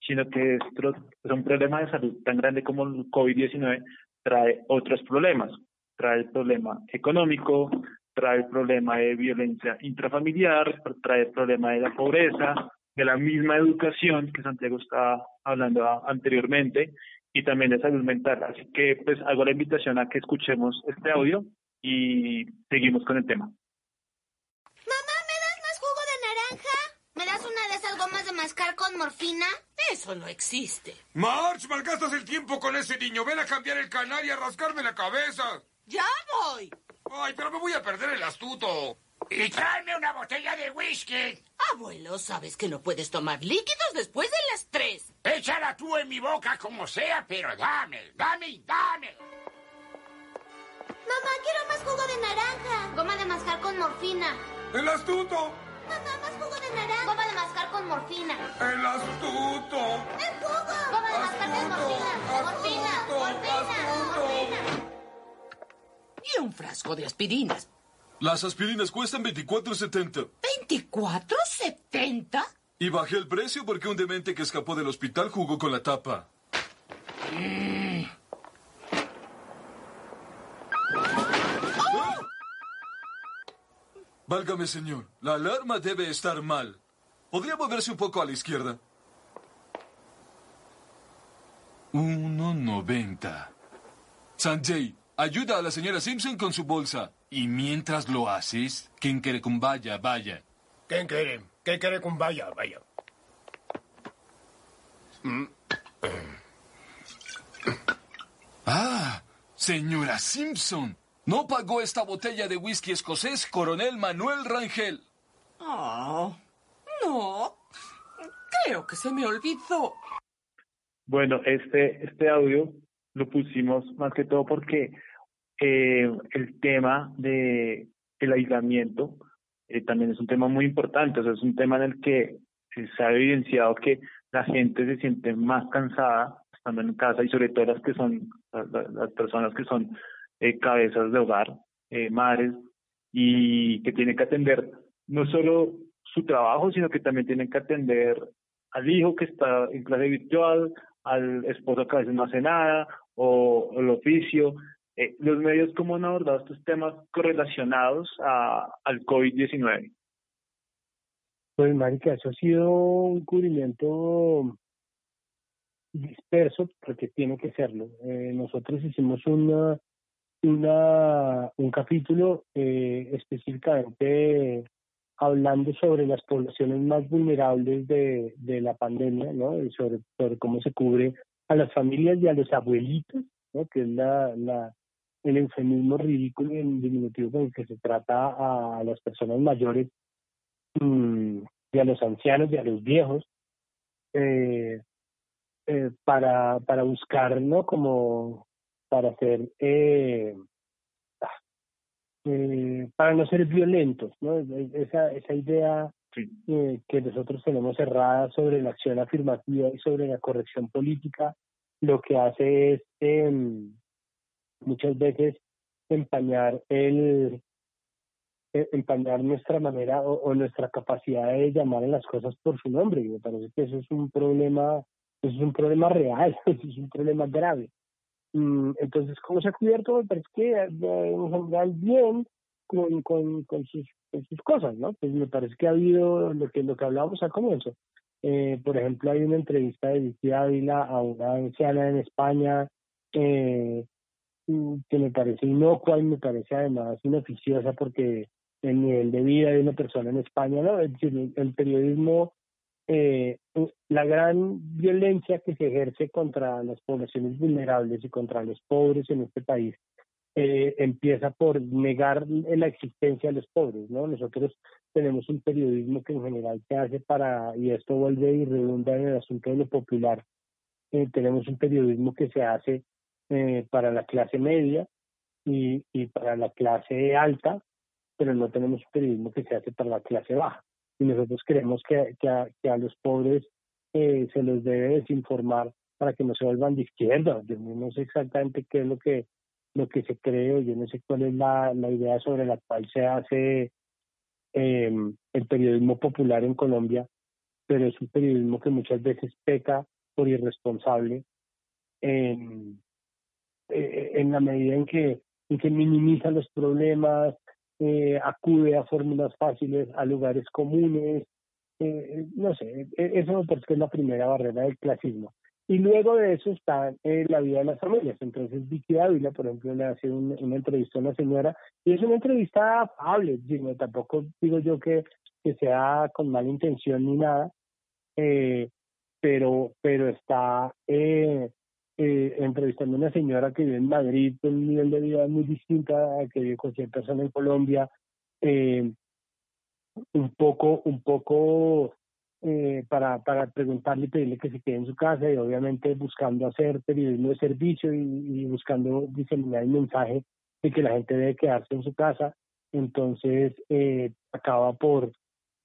sino que esto es un problema de salud tan grande como el COVID-19 trae otros problemas. Trae el problema económico, trae el problema de violencia intrafamiliar, trae el problema de la pobreza, de la misma educación que Santiago estaba hablando anteriormente y también de salud mental. Así que pues hago la invitación a que escuchemos este audio y seguimos con el tema. Mamá, ¿me das más jugo de naranja? ¿Me das una de esas gomas de mascar con morfina? Eso no existe. March, malgastas el tiempo con ese niño. Ven a cambiar el canal y a rascarme la cabeza. ¡Ya voy! Ay, pero me voy a perder el astuto. Y tráeme una botella de whisky. Abuelo, sabes que no puedes tomar líquidos después de las tres. Échala tú en mi boca como sea, pero dame, dame, dame. Mamá, quiero más jugo de naranja. Goma de mascar con morfina. ¡El astuto! Mamá, más jugo de naranja. Goma de mascar con morfina. ¡El astuto! ¡El jugo! Goma de mascar con morfina. Morfina, morfina, morfina. Y un frasco de aspirinas. Las aspirinas cuestan 24.70. ¿24.70? Y bajé el precio porque un demente que escapó del hospital jugó con la tapa. Válgame, señor. La alarma debe estar mal. ¿Podría moverse un poco a la izquierda? 1.90. Sanjay, ayuda a la señora Simpson con su bolsa. Y mientras lo haces, quien quiere con vaya, vaya. ¿Qué quiere? ¿Qué quiere con vaya, vaya? Ah, señora Simpson. No pagó esta botella de whisky escocés Coronel Manuel Rangel. Oh, no. Creo que se me olvidó. Bueno, este, este audio lo pusimos más que todo porque eh, el tema de el aislamiento eh, también es un tema muy importante, o sea, es un tema en el que eh, se ha evidenciado que la gente se siente más cansada estando en casa y sobre todo las que son la- la- las personas que son eh, cabezas de hogar, madres y que tienen que atender no solo su trabajo, sino que también tienen que atender al hijo que está en clase virtual, al esposo que a veces no hace nada, o el oficio. Eh, los medios, ¿cómo han abordado estos temas correlacionados a, al COVID-19? Pues, marica, eso ha sido un cubrimiento disperso, porque tiene que serlo. Eh, nosotros hicimos una, una, un capítulo eh, específicamente hablando sobre las poblaciones más vulnerables de, la pandemia, ¿no? Sobre, sobre cómo se cubre a las familias y a los abuelitos, ¿no? Que es la, la, el eufemismo ridículo y el diminutivo con el que se trata a las personas mayores mm, y a los ancianos y a los viejos eh, eh, para, para buscar, ¿no? Como para hacer, eh, ah, eh, para no ser violentos, ¿no? Es- Esa, esa idea que nosotros tenemos cerrada sobre la acción afirmativa y sobre la corrección política, lo que hace es em, muchas veces empañar el eh, empañar nuestra manera o, nuestra capacidad de llamar a las cosas por su nombre. Y me parece que eso es un problema, eso es un problema real, eso es un problema grave. Mm, Entonces, ¿cómo se ha cubierto? Me parece que eh, en general bien con, con, con, sus, cosas, ¿no? Pues me parece que ha habido lo que, lo que hablábamos al comienzo. Eh, por ejemplo, hay una entrevista de Vicky Ávila a una anciana en España eh, que me parece inocua y me parece además inoficiosa porque el nivel de vida de una persona en España, ¿no? El periodismo eh, la gran violencia que se ejerce contra las poblaciones vulnerables y contra los pobres en este país eh, empieza por negar la existencia de los pobres, ¿no? Nosotros tenemos un periodismo que en general se hace para, y esto vuelve y redunda en el asunto de lo popular, eh, tenemos un periodismo que se hace eh, para la clase media y, y para la clase alta, pero no tenemos un periodismo que se hace para la clase baja. Y nosotros creemos que, que, a, que a los pobres eh, se los debe desinformar para que no se vuelvan de izquierda. Yo no sé exactamente qué es lo que lo que se cree, yo no sé cuál es la, la idea sobre la cual se hace eh, el periodismo popular en Colombia, pero es un periodismo que muchas veces peca por irresponsable en, eh, en la medida en que, en que minimiza los problemas, eh, acude a fórmulas fáciles, a lugares comunes, eh, no sé, e, eso me parece que es la primera barrera del clasismo. Y luego de eso está eh, la vida de las familias. Entonces Vicky Ávila, por ejemplo, le hace una entrevista a una señora y es una entrevista afable, digo, tampoco digo yo que, que sea con mala intención ni nada, eh, pero, pero está eh, eh, entrevistando a una señora que vive en Madrid con un nivel de vida muy distinto a que vive cualquier persona en Colombia, eh, un poco, un poco eh, para, preguntarle y pedirle que se quede en su casa y obviamente buscando hacer periodismo de servicio y, y buscando diseminar el mensaje de que la gente debe quedarse en su casa, entonces eh, acaba por,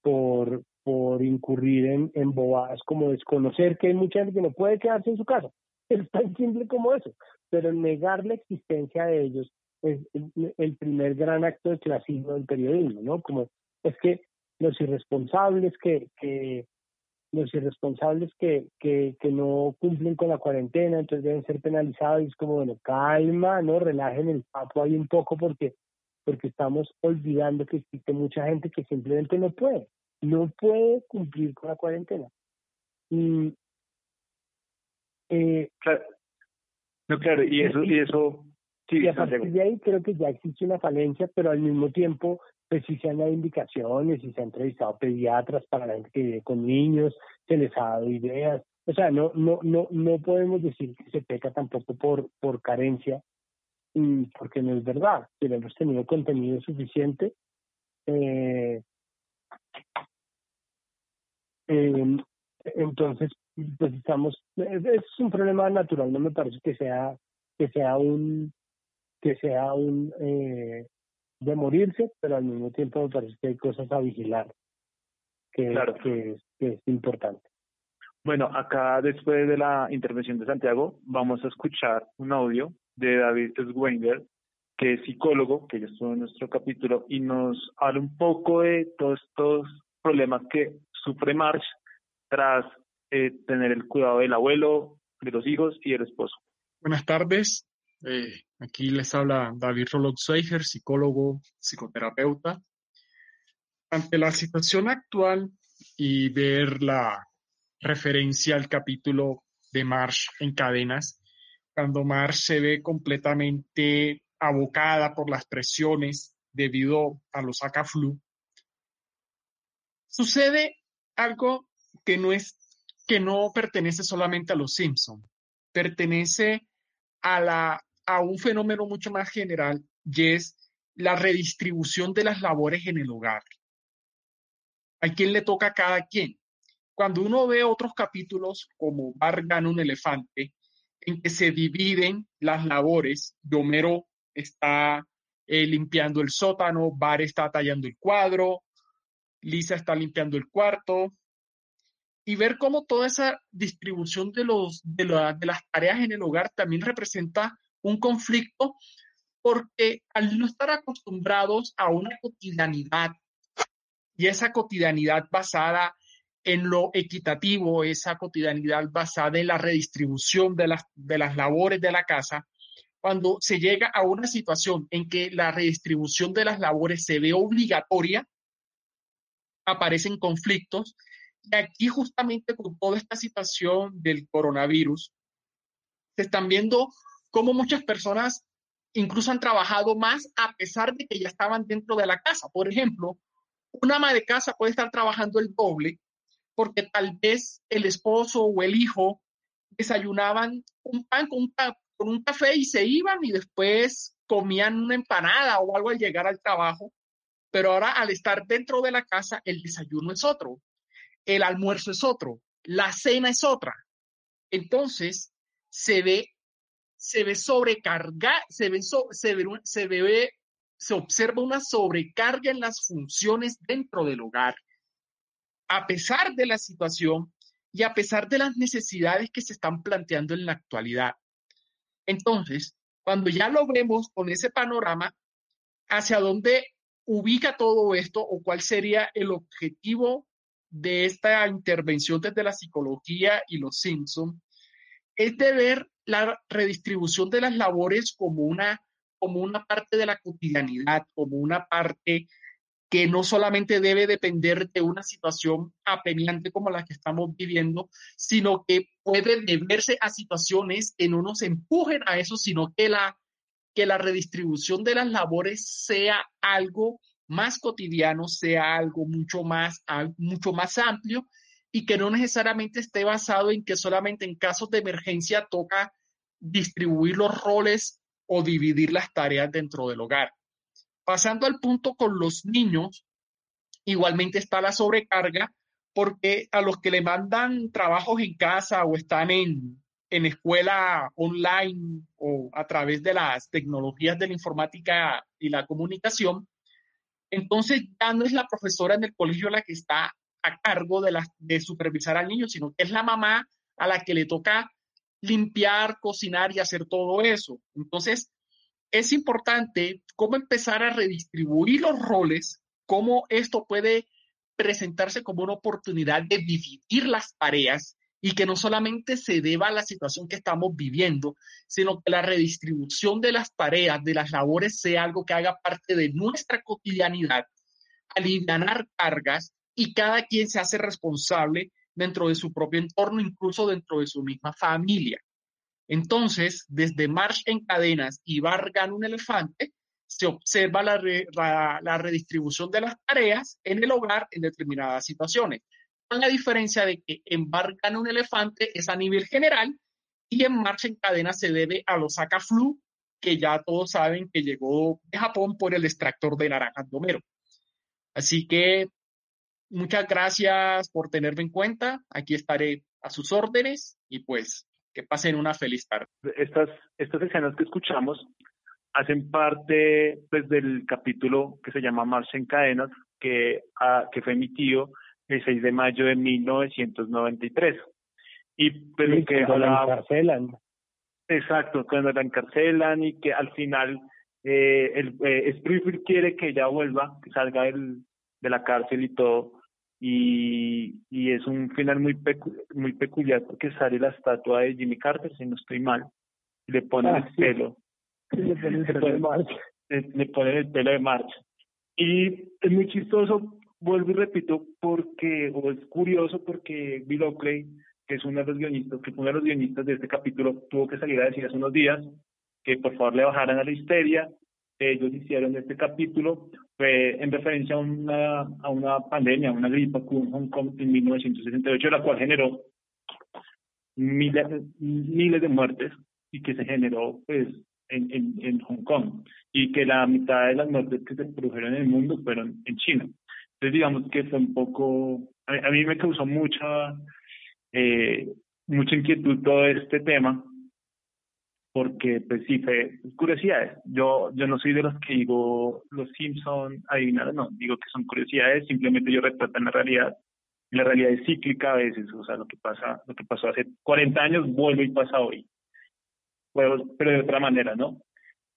por, por incurrir en, en bobadas como desconocer que hay mucha gente que no puede quedarse en su casa. Es tan simple como eso, pero negar la existencia de ellos es el, primer gran acto de clasismo del periodismo, ¿no? Como es que los irresponsables que, que los irresponsables que, que, que no cumplen con la cuarentena, entonces deben ser penalizados y es como, bueno, calma, ¿no? Relajen el papo ahí un poco porque, porque estamos olvidando que existe mucha gente que simplemente no puede, no puede cumplir con la cuarentena. Y, eh, claro. No, claro, y eso, y eso, sí, y a partir de ahí creo que ya existe una falencia, pero al mismo tiempo pues sí se han dado indicaciones y se han entrevistado pediatras para la gente que vive con niños, se les ha dado ideas. O sea, no, no, no, no podemos decir que se peca tampoco por, por carencia, porque no es verdad. Pero hemos tenido contenido suficiente. Eh, eh, entonces, pues estamos, es un problema natural, no me parece que sea, que sea un, que sea un, eh, de morirse, pero al mismo tiempo me parece que hay cosas a vigilar, que, Claro. que, es, que es importante. Bueno, acá después de la intervención de Santiago, vamos a escuchar un audio de David Swenger, que es psicólogo, que ya estuvo en nuestro capítulo, y nos habla un poco de todos estos problemas que sufre March tras eh, tener el cuidado del abuelo, de los hijos y del esposo. Buenas tardes. Eh, aquí les habla David Rolotzweiger, psicólogo, psicoterapeuta. Ante la situación actual y ver la referencia al capítulo de Marsh en cadenas, cuando Marsh se ve completamente abocada por las presiones debido a los ACA-flu, sucede algo que no es que no pertenece solamente a los Simpson, pertenece a la a un fenómeno mucho más general y es la redistribución de las labores en el hogar. ¿A quién le toca a cada quien? Cuando uno ve otros capítulos como Bar gana un elefante, en que se dividen las labores, Homero está eh, limpiando el sótano, Bar está tallando el cuadro, Lisa está limpiando el cuarto, y ver cómo toda esa distribución de, los, de, la, de las tareas en el hogar también representa un conflicto porque al no estar acostumbrados a una cotidianidad y esa cotidianidad basada en lo equitativo, esa cotidianidad basada en la redistribución de las, de las labores de la casa, cuando se llega a una situación en que la redistribución de las labores se ve obligatoria, aparecen conflictos. Y aquí justamente con toda esta situación del coronavirus, se están viendo cómo muchas personas incluso han trabajado más a pesar de que ya estaban dentro de la casa. Por ejemplo, una ama de casa puede estar trabajando el doble porque tal vez el esposo o el hijo desayunaban un pan con un, con un café y se iban y después comían una empanada o algo al llegar al trabajo. Pero ahora al estar dentro de la casa, el desayuno es otro, el almuerzo es otro, la cena es otra. Entonces, se ve, se ve sobrecarga, se ve, se ve, se ve, se observa una sobrecarga en las funciones dentro del hogar. A pesar de la situación y a pesar de las necesidades que se están planteando en la actualidad. Entonces, cuando ya lo vemos con ese panorama, hacia dónde ubica todo esto o cuál sería el objetivo de esta intervención desde la psicología y los Simpson, es de ver la redistribución de las labores como una, como una parte de la cotidianidad, como una parte que no solamente debe depender de una situación apremiante como la que estamos viviendo, sino que puede deberse a situaciones que no nos empujen a eso, sino que la, que la redistribución de las labores sea algo más cotidiano, sea algo mucho más, mucho más amplio y que no necesariamente esté basado en que solamente en casos de emergencia toca distribuir los roles o dividir las tareas dentro del hogar. Pasando al punto con los niños, igualmente está la sobrecarga porque a los que le mandan trabajos en casa o están en, en escuela online o a través de las tecnologías de la informática y la comunicación, entonces ya no es la profesora en el colegio la que está a cargo de, de supervisar al niño, sino que es la mamá a la que le toca limpiar, cocinar y hacer todo eso. Entonces, es importante cómo empezar a redistribuir los roles, cómo esto puede presentarse como una oportunidad de dividir las tareas y que no solamente se deba a la situación que estamos viviendo, sino que la redistribución de las tareas, de las labores, sea algo que haga parte de nuestra cotidianidad, aliviar cargas y cada quien se hace responsable dentro de su propio entorno, incluso dentro de su misma familia. Entonces, desde March en cadenas y Vargan un elefante, se observa la, la, redistribución de las tareas en el hogar en determinadas situaciones. Con la diferencia de que en un elefante es a nivel general y en March en cadena se debe a los Flu, que ya todos saben que llegó de Japón por el extractor de naranja domero. Así que muchas gracias por tenerme en cuenta. Aquí estaré a sus órdenes y pues que pasen una feliz tarde. Estas, estas escenas que escuchamos hacen parte pues, del capítulo que se llama Marcha en Cadenas, que, ah, que fue emitido el 6 de mayo de 1993. Y pues, que la encarcelan. Exacto, cuando la encarcelan y que al final eh, el, eh, Springfield quiere que ella vuelva, que salga del, de la cárcel y todo, y, y es un final muy muy peculiar porque sale la estatua de Jimmy Carter, si no estoy mal, y le ponen ah, el pelo. le ponen el pelo de marcha. Le ponen el pelo de marcha. Y es muy chistoso, vuelvo y repito, porque, o es curioso porque Bill Oakley, que es uno de los guionistas, que fue uno de los guionistas de este capítulo, tuvo que salir a decir hace unos días que por favor le bajaran a la histeria. Ellos hicieron este capítulo fue en referencia a una, a una pandemia, una gripa que en Hong Kong en 1968, la cual generó miles, miles de muertes y que se generó pues en, en, en Hong Kong y que la mitad de las muertes que se produjeron en el mundo fueron en China. Entonces digamos que fue un poco, a, mí me causó mucha, eh, mucha inquietud todo este tema porque pues sí fue curiosidades. Yo yo no soy de los que digo los Simpson adivinaron, no, digo que son curiosidades, simplemente yo retratan la realidad. La realidad es cíclica a veces, o sea, lo que pasa lo que pasó hace 40 años vuelve y pasa hoy. Pero, pero de otra manera, ¿no?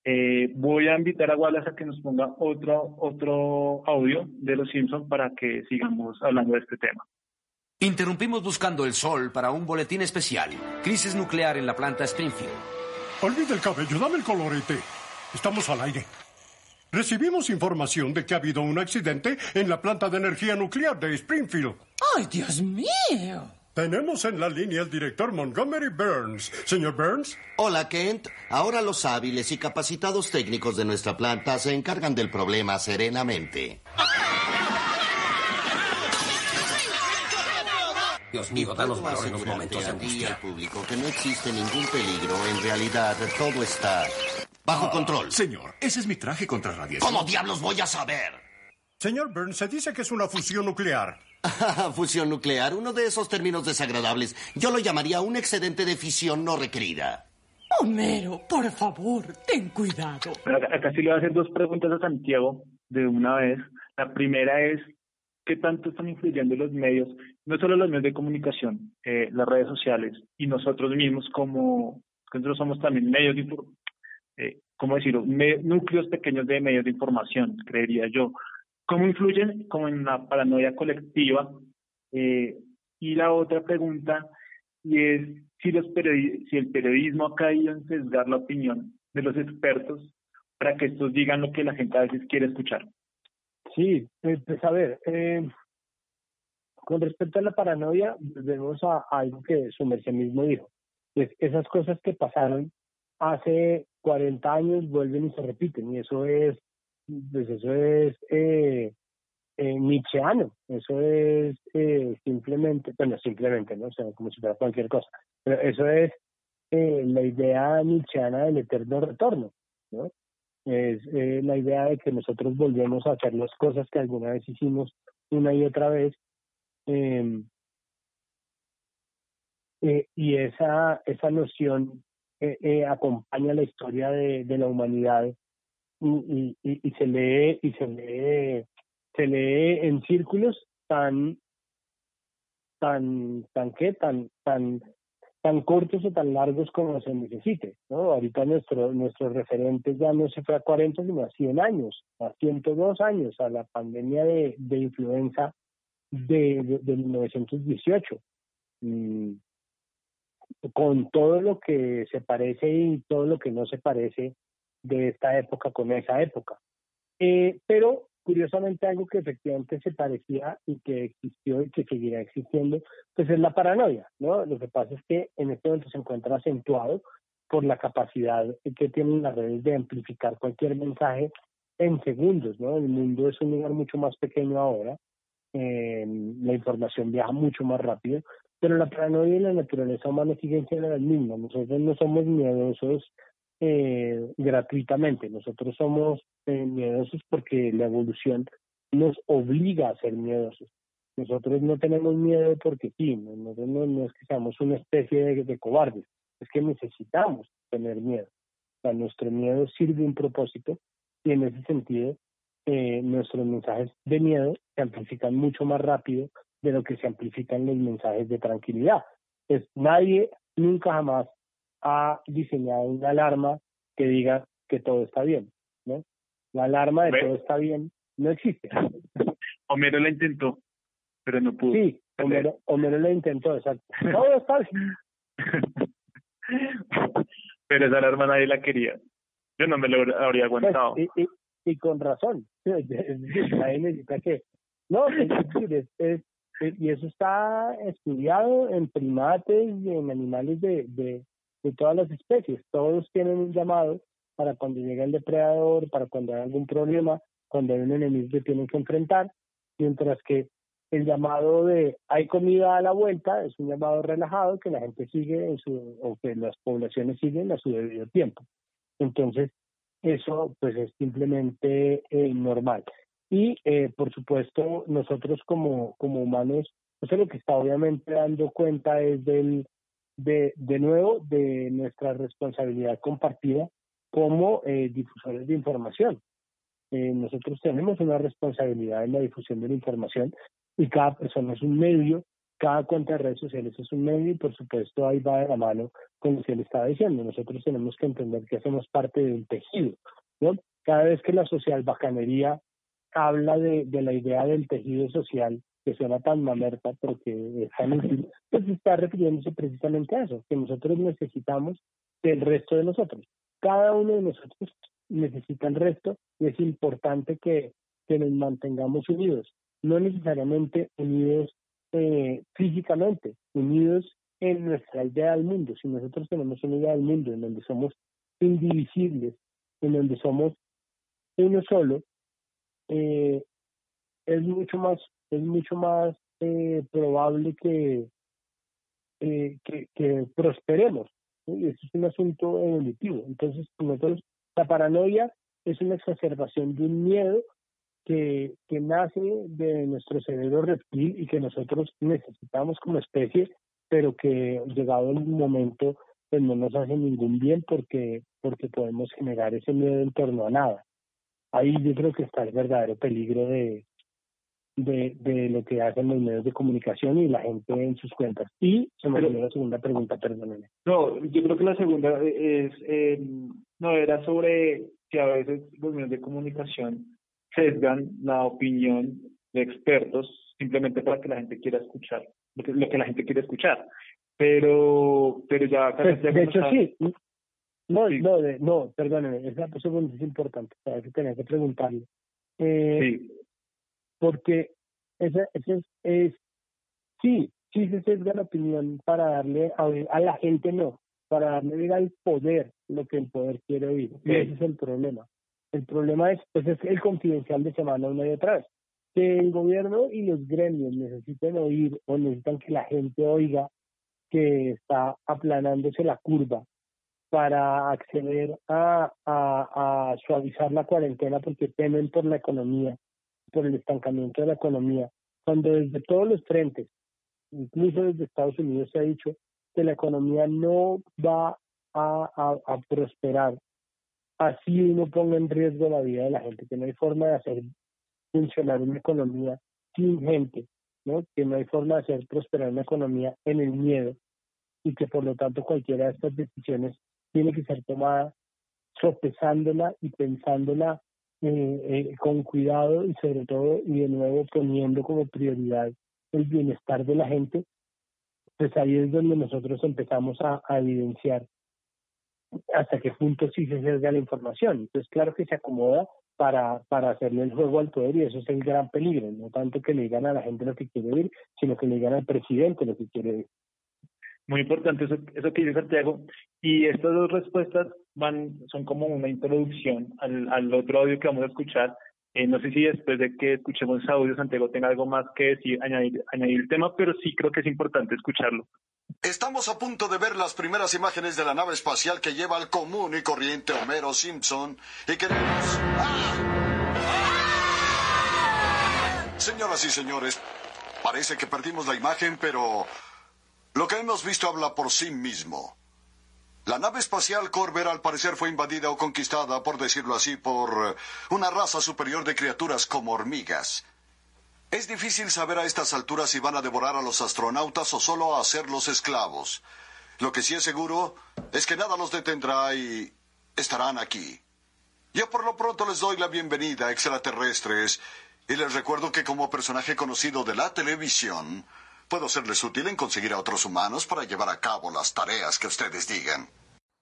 Eh, voy a invitar a Wallace a que nos ponga otro otro audio de los Simpson para que sigamos hablando de este tema. Interrumpimos buscando el sol para un boletín especial. Crisis nuclear en la planta Springfield. Olvide el cabello, dame el colorete. Estamos al aire. Recibimos información de que ha habido un accidente en la planta de energía nuclear de Springfield. ¡Ay, Dios mío! Tenemos en la línea al director Montgomery Burns. Señor Burns. Hola, Kent. Ahora los hábiles y capacitados técnicos de nuestra planta se encargan del problema serenamente. Dios mío, danos valor en los momentos de angustia. al público que no existe ningún peligro. En realidad, todo está bajo Ah, control. Señor, ese es mi traje contra radiación. ¿Cómo diablos voy a saber? Señor Burns, se dice que es una fusión nuclear. Fusión nuclear, uno de esos términos desagradables. Yo lo llamaría un excedente de fisión no requerida. Homero, por favor, ten cuidado. Pero acá, acá sí le voy a hacer dos preguntas a Santiago de una vez. La primera es, ¿qué tanto están influyendo los medios, no solo los medios de comunicación, eh, las redes sociales y nosotros mismos como, que nosotros somos también medios de, eh, ¿cómo decirlo? Me- núcleos pequeños de medios de información, creería yo. ¿Cómo influyen como en la paranoia colectiva? Eh, y la otra pregunta y es si, los periodi- si el periodismo ha caído en sesgar la opinión de los expertos para que estos digan lo que la gente a veces quiere escuchar. Sí, eh, pues a ver, eh, con respecto a la paranoia, volvemos a, a algo que su merced mismo dijo. Es, esas cosas que pasaron hace 40 años vuelven y se repiten, y eso es, pues eso es eh, eh, eso es eh, simplemente, bueno, simplemente, ¿no? O sea, como si fuera cualquier cosa, pero eso es eh, la idea nietzscheana del eterno retorno, ¿no? es la idea de que nosotros volvemos a hacer las cosas que alguna vez hicimos una y otra vez eh, y esa esa noción acompaña la historia de la humanidad y, y, se lee y se lee se lee en círculos tan tan tan qué tan tan tan cortos o tan largos como se necesite, ¿no? Ahorita nuestro, nuestros referentes ya no se fue a 40, sino a 100 años, a 102 años, a la pandemia de, de influenza de, de, de 1918. Mm, con todo lo que se parece y todo lo que no se parece de esta época con esa época. Eh, pero curiosamente algo que efectivamente se parecía y que existió y que seguirá existiendo, pues es la paranoia, ¿no? Lo que pasa es que en este momento se encuentra acentuado por la capacidad que tienen las redes de amplificar cualquier mensaje en segundos, ¿no? El mundo es un lugar mucho más pequeño ahora, eh, la información viaja mucho más rápido, pero la paranoia y la naturaleza humana siguen siendo las mismas. Nosotros no somos miedosos eh, gratuitamente. Nosotros somos eh, miedosos porque la evolución nos obliga a ser miedosos. Nosotros no tenemos miedo porque sí, no, nosotros no, no es que seamos una especie de, de cobardes, es que necesitamos tener miedo. Nuestro miedo sirve un propósito y en ese sentido eh, nuestros mensajes de miedo se amplifican mucho más rápido de lo que se amplifican los mensajes de tranquilidad. Pues nadie nunca jamás ha diseñado una alarma que diga que todo está bien, ¿no? La alarma de todo está bien no existe. Homero la intentó, pero no pudo. Sí, Homero, Homero lo intentó, exacto. Todo está bien. pero esa alarma nadie la quería. Yo no me lo habría aguantado. Pues, y, y, y con razón. Nadie necesita que... No, es- es- y eso está estudiado en primates y en animales de, de, de todas las especies. Todos tienen un llamado para cuando llega el depredador, para cuando hay algún problema, cuando hay un enemigo que tienen que enfrentar, mientras que el llamado de hay comida a la vuelta es un llamado relajado que la gente sigue en su, o que las poblaciones siguen a su debido tiempo. Entonces, eso pues es simplemente eh, normal. Y eh, por supuesto, nosotros como, como humanos, eso lo que está obviamente dando cuenta es del, de, de nuevo, de nuestra responsabilidad compartida como eh, difusores de información. Eh, nosotros tenemos una responsabilidad en la difusión de la información y cada persona es un medio, cada cuenta de redes sociales es un medio y por supuesto ahí va de la mano con lo que él estaba diciendo. Nosotros tenemos que entender que hacemos parte de un tejido. Cada vez que la social bacanería habla de, de la idea del tejido social, que suena tan mamerta porque es tan útil, pues está refiriéndose precisamente a eso, que nosotros necesitamos del resto de nosotros. Cada uno de nosotros necesita el resto y es importante que, que nos mantengamos unidos, no necesariamente unidos eh, físicamente, unidos en nuestra idea del mundo. Si nosotros tenemos una idea del mundo en donde somos indivisibles, en donde somos uno solo, eh, es mucho más es mucho más eh, probable que, eh, que, prosperemos. Y eso es un asunto evolutivo. Entonces, nosotros, la paranoia es una exacerbación de un miedo que, que nace de nuestro cerebro reptil y que nosotros necesitamos como especie, pero que llegado el momento pues no nos hace ningún bien porque, porque podemos generar ese miedo en torno a nada. Ahí yo creo que está el verdadero peligro de, de, de lo que hacen los medios de comunicación y la gente en sus cuentas. Y se me olvidó la segunda pregunta, perdónenme. No, yo creo que la segunda es, eh, no, era sobre que a veces los medios de comunicación sesgan la opinión de expertos simplemente para que la gente quiera escuchar lo que, lo que la gente quiere escuchar. Pero, pero ya... Pues, de hecho, sí. No, no, de, no, perdónenme, esa pregunta es importante, sabes que tenía que preguntarle. Eh, sí. Porque esa, esa es, es, sí, sí se sesga la opinión para darle a, a la gente, no, para darle al poder lo que el poder quiere oír. Y ese es el problema. El problema es, pues es el confidencial de semana una y otra vez. Que el gobierno y los gremios necesiten oír o necesitan que la gente oiga que está aplanándose la curva para acceder a, a, a suavizar la cuarentena porque temen por la economía, por el estancamiento de la economía, cuando desde todos los frentes, incluso desde Estados Unidos se ha dicho que la economía no va a, prosperar así uno ponga en riesgo la vida de la gente, que no hay forma de hacer funcionar una economía sin gente, ¿no? que no hay forma de hacer prosperar una economía en el miedo y que por lo tanto cualquiera de estas decisiones tiene que ser tomada sopesándola y pensándola eh, eh, con cuidado y sobre todo y de nuevo poniendo como prioridad el bienestar de la gente, pues ahí es donde nosotros empezamos a, evidenciar hasta qué punto sí se sesga la información. Entonces, claro que se acomoda para, para hacerle el juego al poder y eso es el gran peligro, no tanto que le digan a la gente lo que quiere oír, sino que le digan al presidente lo que quiere oír. Muy importante eso, eso que dice Santiago. Y estas dos respuestas van, son como una introducción al, al otro audio que vamos a escuchar. Eh, no sé si después de que escuchemos ese audio, Santiago tenga algo más que decir, añadir, añadir el tema, pero sí creo que es importante escucharlo. Estamos a punto de ver las primeras imágenes de la nave espacial que lleva al común y corriente Homero Simpson y queremos... ¡Ah! Señoras y señores, parece que perdimos la imagen, pero lo que hemos visto habla por sí mismo. La nave espacial Corber al parecer fue invadida o conquistada, por decirlo así, por una raza superior de criaturas como hormigas. Es difícil saber a estas alturas si van a devorar a los astronautas o solo a hacerlos esclavos. Lo que sí es seguro es que nada los detendrá y estarán aquí. Yo por lo pronto les doy la bienvenida, extraterrestres, y les recuerdo que como personaje conocido de la televisión, puedo serles útil en conseguir a otros humanos para llevar a cabo las tareas que ustedes digan.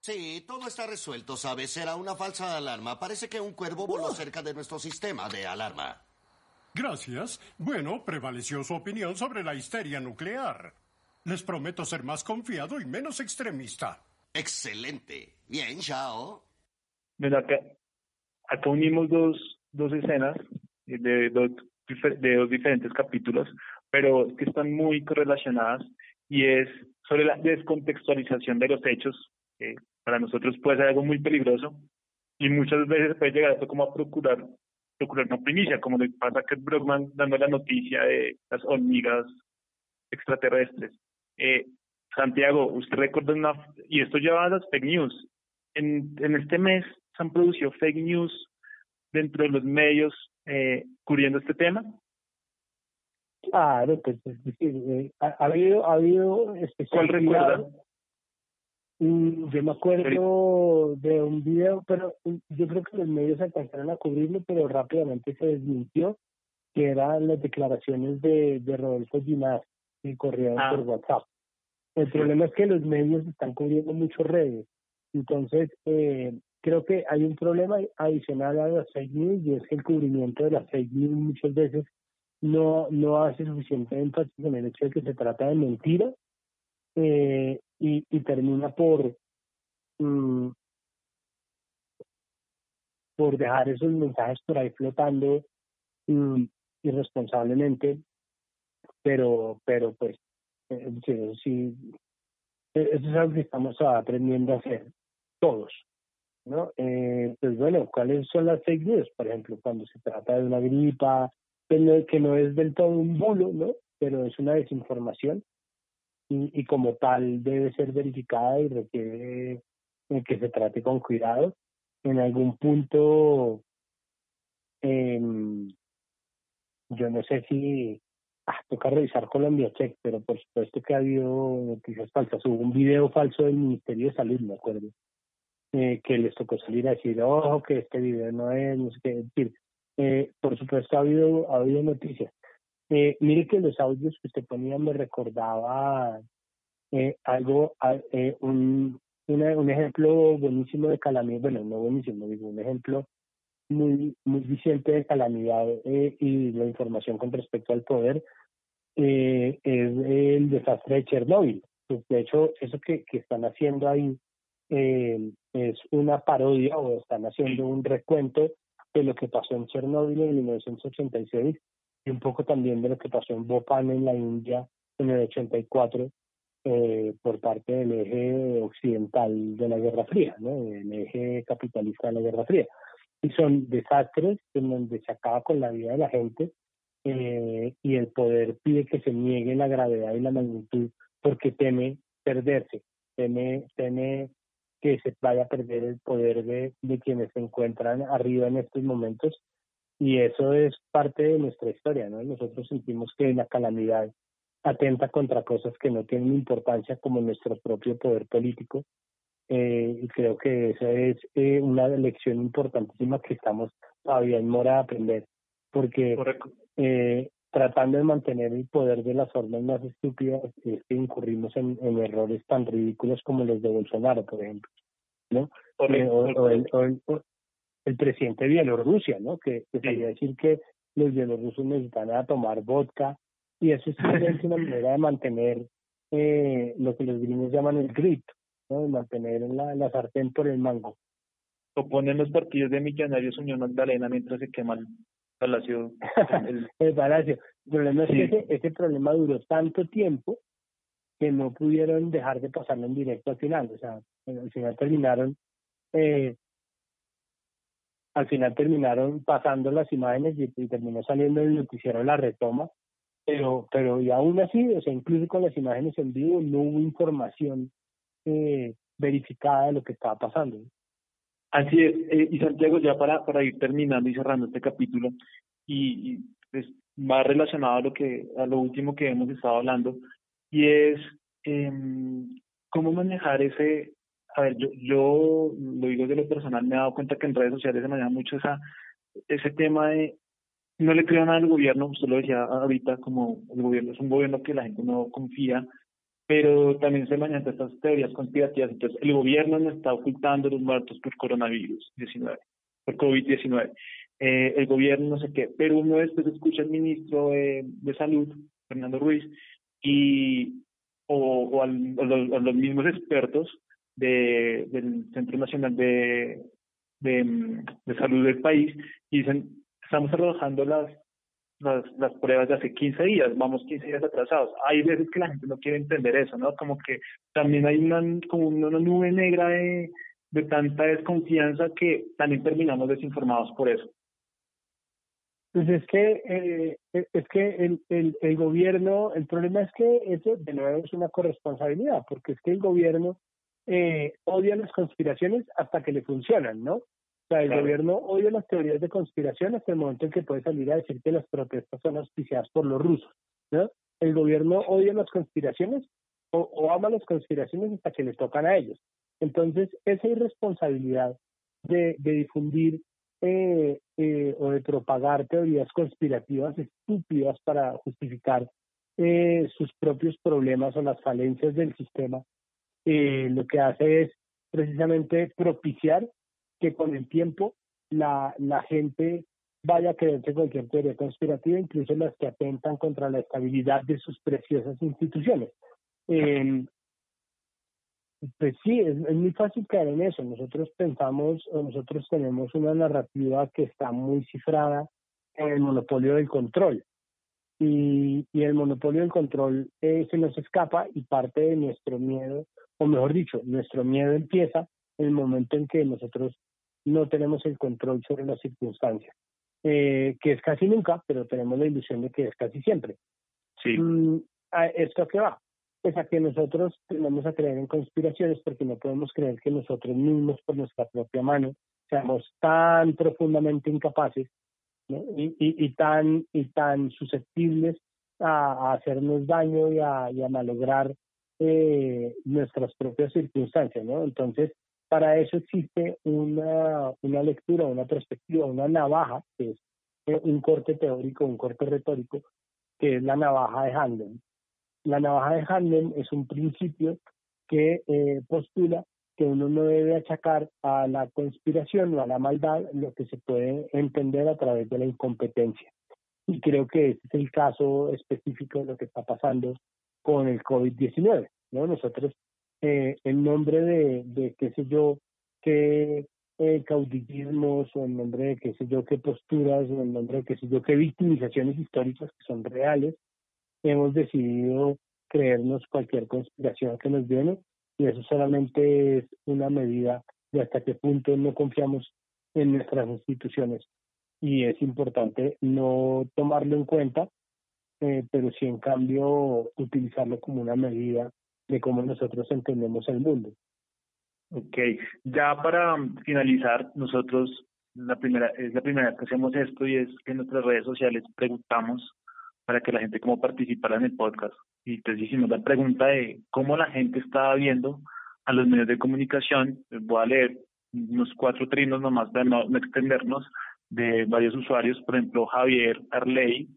Sí, todo está resuelto, ¿sabes? Era una falsa alarma. Parece que un cuervo voló cerca de nuestro sistema de alarma. Gracias. Bueno, prevaleció su opinión sobre la histeria nuclear. Les prometo ser más confiado y menos extremista. Excelente. Bien, Shao. Bueno, acá, acá unimos dos, dos escenas de dos, de dos diferentes capítulos, pero que están muy correlacionadas y es sobre la descontextualización de los hechos, que para nosotros puede ser algo muy peligroso y muchas veces puede llegar esto como a procurar procurar una primicia, como le pasa a Kurt Brockman dando la noticia de las hormigas extraterrestres. Eh, Santiago, usted recuerda una, y esto lleva a las fake news. En, en este mes se han producido fake news dentro de los medios eh, cubriendo este tema. Claro, pues es decir, eh, ha, ha, habido, ha habido ¿Cuál recuerda? Mm, Yo me acuerdo de un video, pero yo creo que los medios alcanzaron a cubrirlo, pero rápidamente se desmintió, que eran las declaraciones de, de Rodolfo Ginás, que corrieron Ah. por WhatsApp. El problema es que los medios están cubriendo muchas redes. Entonces, eh, creo que hay un problema adicional a las fake news y es que el cubrimiento de las fake news muchas veces no, no hace suficiente énfasis en el hecho de que se trata de mentira eh, y, y termina por mm, por dejar esos mensajes por ahí flotando mm, irresponsablemente pero pero pues eh, sí, E-, eso es algo que estamos aprendiendo a hacer todos. ¿no? Eh, pues bueno, ¿cuáles son las fake news? Por ejemplo, cuando se trata de una gripa, que no, que no es del todo un bulo, ¿no? Pero es una desinformación y, y como tal debe ser verificada y requiere que se trate con cuidado. En algún punto, eh, yo no sé si ah, toca revisar Colombia Check, pero por supuesto que ha habido noticias falsas. Hubo un video falso del Ministerio de Salud, me acuerdo, eh, que les tocó salir a decir, ojo, que este video no es, no sé qué decir. Eh, por supuesto ha habido, ha habido noticias. Eh, mire que los audios que usted ponía me recordaba eh, algo, eh, un, ejemplo buenísimo de calamidad, bueno, no buenísimo, digo, un ejemplo muy, muy vigente de calamidad y la información con respecto al poder es el desastre de Chernóbil. Pues, de hecho, eso que, que están haciendo ahí es una parodia o están haciendo un recuento de lo que pasó en Chernóbil en 1986 y un poco también de lo que pasó en Bhopal en la India en el 84 eh, por parte del eje occidental de la Guerra Fría, ¿no? el eje capitalista de la Guerra Fría. Y son desastres en donde se acaba con la vida de la gente eh, y el poder pide que se niegue la gravedad y la magnitud porque teme perderse, teme, teme que se vaya a perder el poder de, de quienes se encuentran arriba en estos momentos. Y eso es parte de nuestra historia, ¿no? Nosotros sentimos que la calamidad atenta contra cosas que no tienen importancia como nuestro propio poder político. Eh, y creo que esa es eh, una lección importantísima que estamos todavía en mora de aprender porque eh, tratando de mantener el poder de las formas más estúpidas es que incurrimos en, en errores tan ridículos como los de Bolsonaro, por ejemplo, ¿no? Eh, o, o, el, o, el, o, el, presidente de Bielorrusia, ¿no? Que, que sí. decir que los bielorrusos necesitan a tomar vodka y eso es una manera de mantener eh, lo que los gringos llaman el grip, ¿no? De mantener la, la sartén por el mango. O ponen los partidos de Millonarios Unión Magdalena mientras se queman Palacio. El, el Palacio. El problema es que ese, ese, problema duró tanto tiempo que no pudieron dejar de pasarlo en directo al final. O sea, al final terminaron, eh, al final terminaron pasando las imágenes y, y terminó saliendo el noticiero la retoma. Pero, pero y aún así, o sea, incluso con las imágenes en vivo no hubo información eh, verificada de lo que estaba pasando. Así es, eh, y Santiago, ya para, para ir terminando y cerrando este capítulo, y, y pues, va relacionado a lo que a lo último que hemos estado hablando, y es eh, cómo manejar ese, a ver, yo, yo lo digo de lo personal, me he dado cuenta que en redes sociales se maneja mucho esa, ese tema de no le creo nada al gobierno, usted lo decía ahorita, como el gobierno es un gobierno que la gente no confía, pero también se manejan estas teorías conspirativas. Entonces, el gobierno no está ocultando los muertos por coronavirus 19, por COVID-19. Eh, el gobierno no sé qué, pero uno después escucha al ministro de, Salud, Fernando Ruiz, y o, o, a los mismos expertos de, del Centro Nacional de, de, de Salud del país, y dicen, estamos trabajando las las, las pruebas de hace 15 días, vamos 15 días atrasados. Hay veces que la gente no quiere entender eso, ¿no? Como que también hay una, como una nube negra de, de tanta desconfianza que también terminamos desinformados por eso. Pues es que eh, es que el, el, el gobierno, el problema es que eso de nuevo es una corresponsabilidad, porque es que el gobierno eh, odia las conspiraciones hasta que le funcionan, ¿no? O sea, el claro. gobierno odia las teorías de conspiración hasta el momento en que puede salir a decir que las protestas son auspiciadas por los rusos, ¿no? El gobierno odia las conspiraciones o, o ama las conspiraciones hasta que les tocan a ellos. Entonces, esa irresponsabilidad de, de difundir eh, eh, o de propagar teorías conspirativas estúpidas para justificar eh, sus propios problemas o las falencias del sistema, eh, lo que hace es precisamente propiciar que con el tiempo la, la gente vaya a creerse cualquier teoría conspirativa, incluso las que atentan contra la estabilidad de sus preciosas instituciones. Eh, pues sí, es, es, muy fácil caer en eso. Nosotros pensamos, o nosotros tenemos una narrativa que está muy cifrada en el monopolio del control. Y, y el monopolio del control eh, se nos escapa y parte de nuestro miedo o mejor dicho, nuestro miedo empieza en el momento en que nosotros no tenemos el control sobre las circunstancias, eh, que es casi nunca, pero tenemos la ilusión de que es casi siempre. Sí. Mm, ¿a ¿Esto a qué va? Pues a que nosotros tenemos a creer en conspiraciones porque no podemos creer que nosotros mismos por nuestra propia mano seamos tan profundamente incapaces ¿no? y, y, y, tan y tan susceptibles a, a hacernos daño y a, y a malograr eh, nuestras propias circunstancias, ¿no? Entonces, para eso existe una, una lectura, una perspectiva, una navaja, que es eh, un corte teórico, un corte retórico, que es la navaja de Handel. La navaja de Handel es un principio que eh, postula que uno no debe achacar a la conspiración o a la maldad lo que se puede entender a través de la incompetencia. Y creo que ese es el caso específico de lo que está pasando con el COVID-19. ¿no? Nosotros, eh, en nombre de, de, qué sé yo, qué eh, caudillismos, o en nombre de qué sé yo, qué posturas, o en nombre de qué sé yo, qué victimizaciones históricas que son reales, hemos decidido creernos cualquier conspiración que nos viene y eso solamente es una medida de hasta qué punto no confiamos en nuestras instituciones. Y es importante no tomarlo en cuenta, eh, pero sí en cambio utilizarlo como una medida de cómo nosotros entendemos el mundo. Ok, ya para finalizar, nosotros la primera es la primera vez que hacemos esto y es que en nuestras redes sociales preguntamos para que la gente como participara en el podcast. Y entonces hicimos la pregunta de cómo la gente estaba viendo a los medios de comunicación. Voy a leer unos cuatro trinos nomás para no, no extendernos de varios usuarios. Por ejemplo, Javier Arley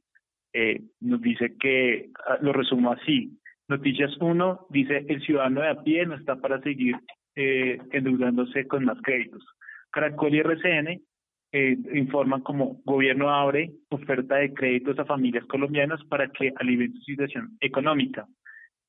eh, nos dice que, ah, lo resumo así, Noticias 1 dice, el ciudadano de a pie no está para seguir eh, endeudándose con más créditos. Caracol y RCN eh, informan como gobierno abre oferta de créditos a familias colombianas para que alivien su situación económica.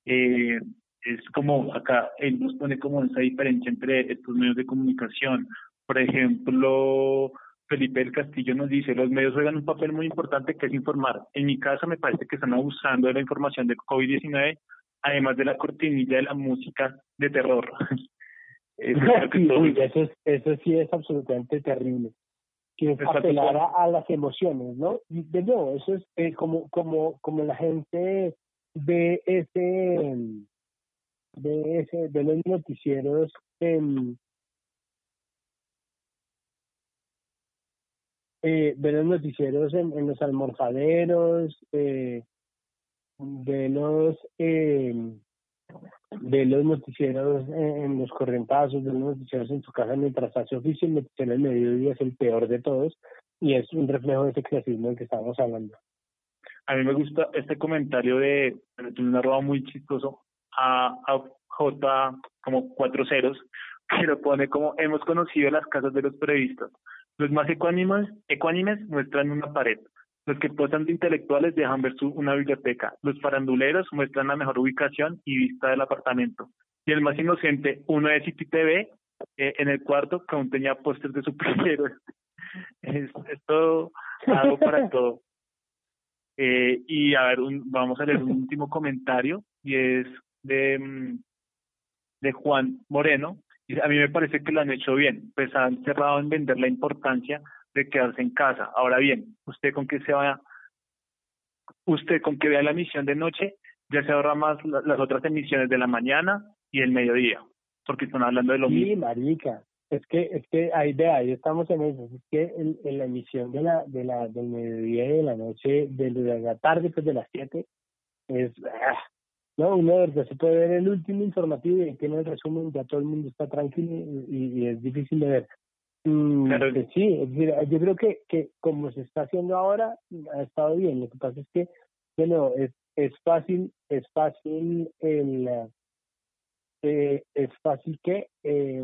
Eh, es como acá él nos pone como esa diferencia entre estos medios de comunicación. Por ejemplo, Felipe del Castillo nos dice, los medios juegan un papel muy importante que es informar. En mi caso me parece que están abusando de la información de COVID-19, además de la cortinilla de la música de terror. Eso, es, eso sí es absolutamente terrible. Que es apelar a, a, las emociones, ¿no? Y de nuevo, eso es eh, como, como, como la gente ve ese, ve ese, ve los noticieros en eh, ver los noticieros en, los almorzaderos, eh, de los eh, de los noticieros en, los correntazos, de los noticieros en su casa mientras hace oficio, el noticiero del mediodía es el peor de todos y es un reflejo de ese clasismo del que estábamos hablando. A mí me gusta este comentario de, un arroba muy chistoso, a, a J como cuatro ceros, que lo pone como hemos conocido las casas de los periodistas. Los más ecuánimes, ecuánimes muestran una pared. Los que posan de intelectuales dejan ver su, una biblioteca. Los faranduleros muestran la mejor ubicación y vista del apartamento. Y el más inocente, uno de City TV, eh, en el cuarto, que aún tenía póster de superhéroes. es, es todo, algo para todo. Eh, y a ver, un, vamos a leer un último comentario, y es de, mm, de Juan Moreno, a mí me parece que lo han hecho bien, pues han cerrado en vender la importancia de quedarse en casa. Ahora bien, usted con que se vaya, usted con que vea la emisión de noche, ya se ahorra más las otras emisiones de la mañana y el mediodía, porque están hablando de lo sí, mismo. marica, es que, es que ahí de ahí estamos en eso, es que en, en, la emisión de la, de la, del mediodía y de la noche, de, la tarde, pues de las 7, es, ah, no, uno de verdad se puede ver el último informativo y tiene el resumen, ya todo el mundo está tranquilo y, y es difícil de ver. Mm, claro. pues sí, es decir, yo creo que, que como se está haciendo ahora, ha estado bien. Lo que pasa es que, bueno, es, es fácil, es fácil el, eh, es fácil que eh,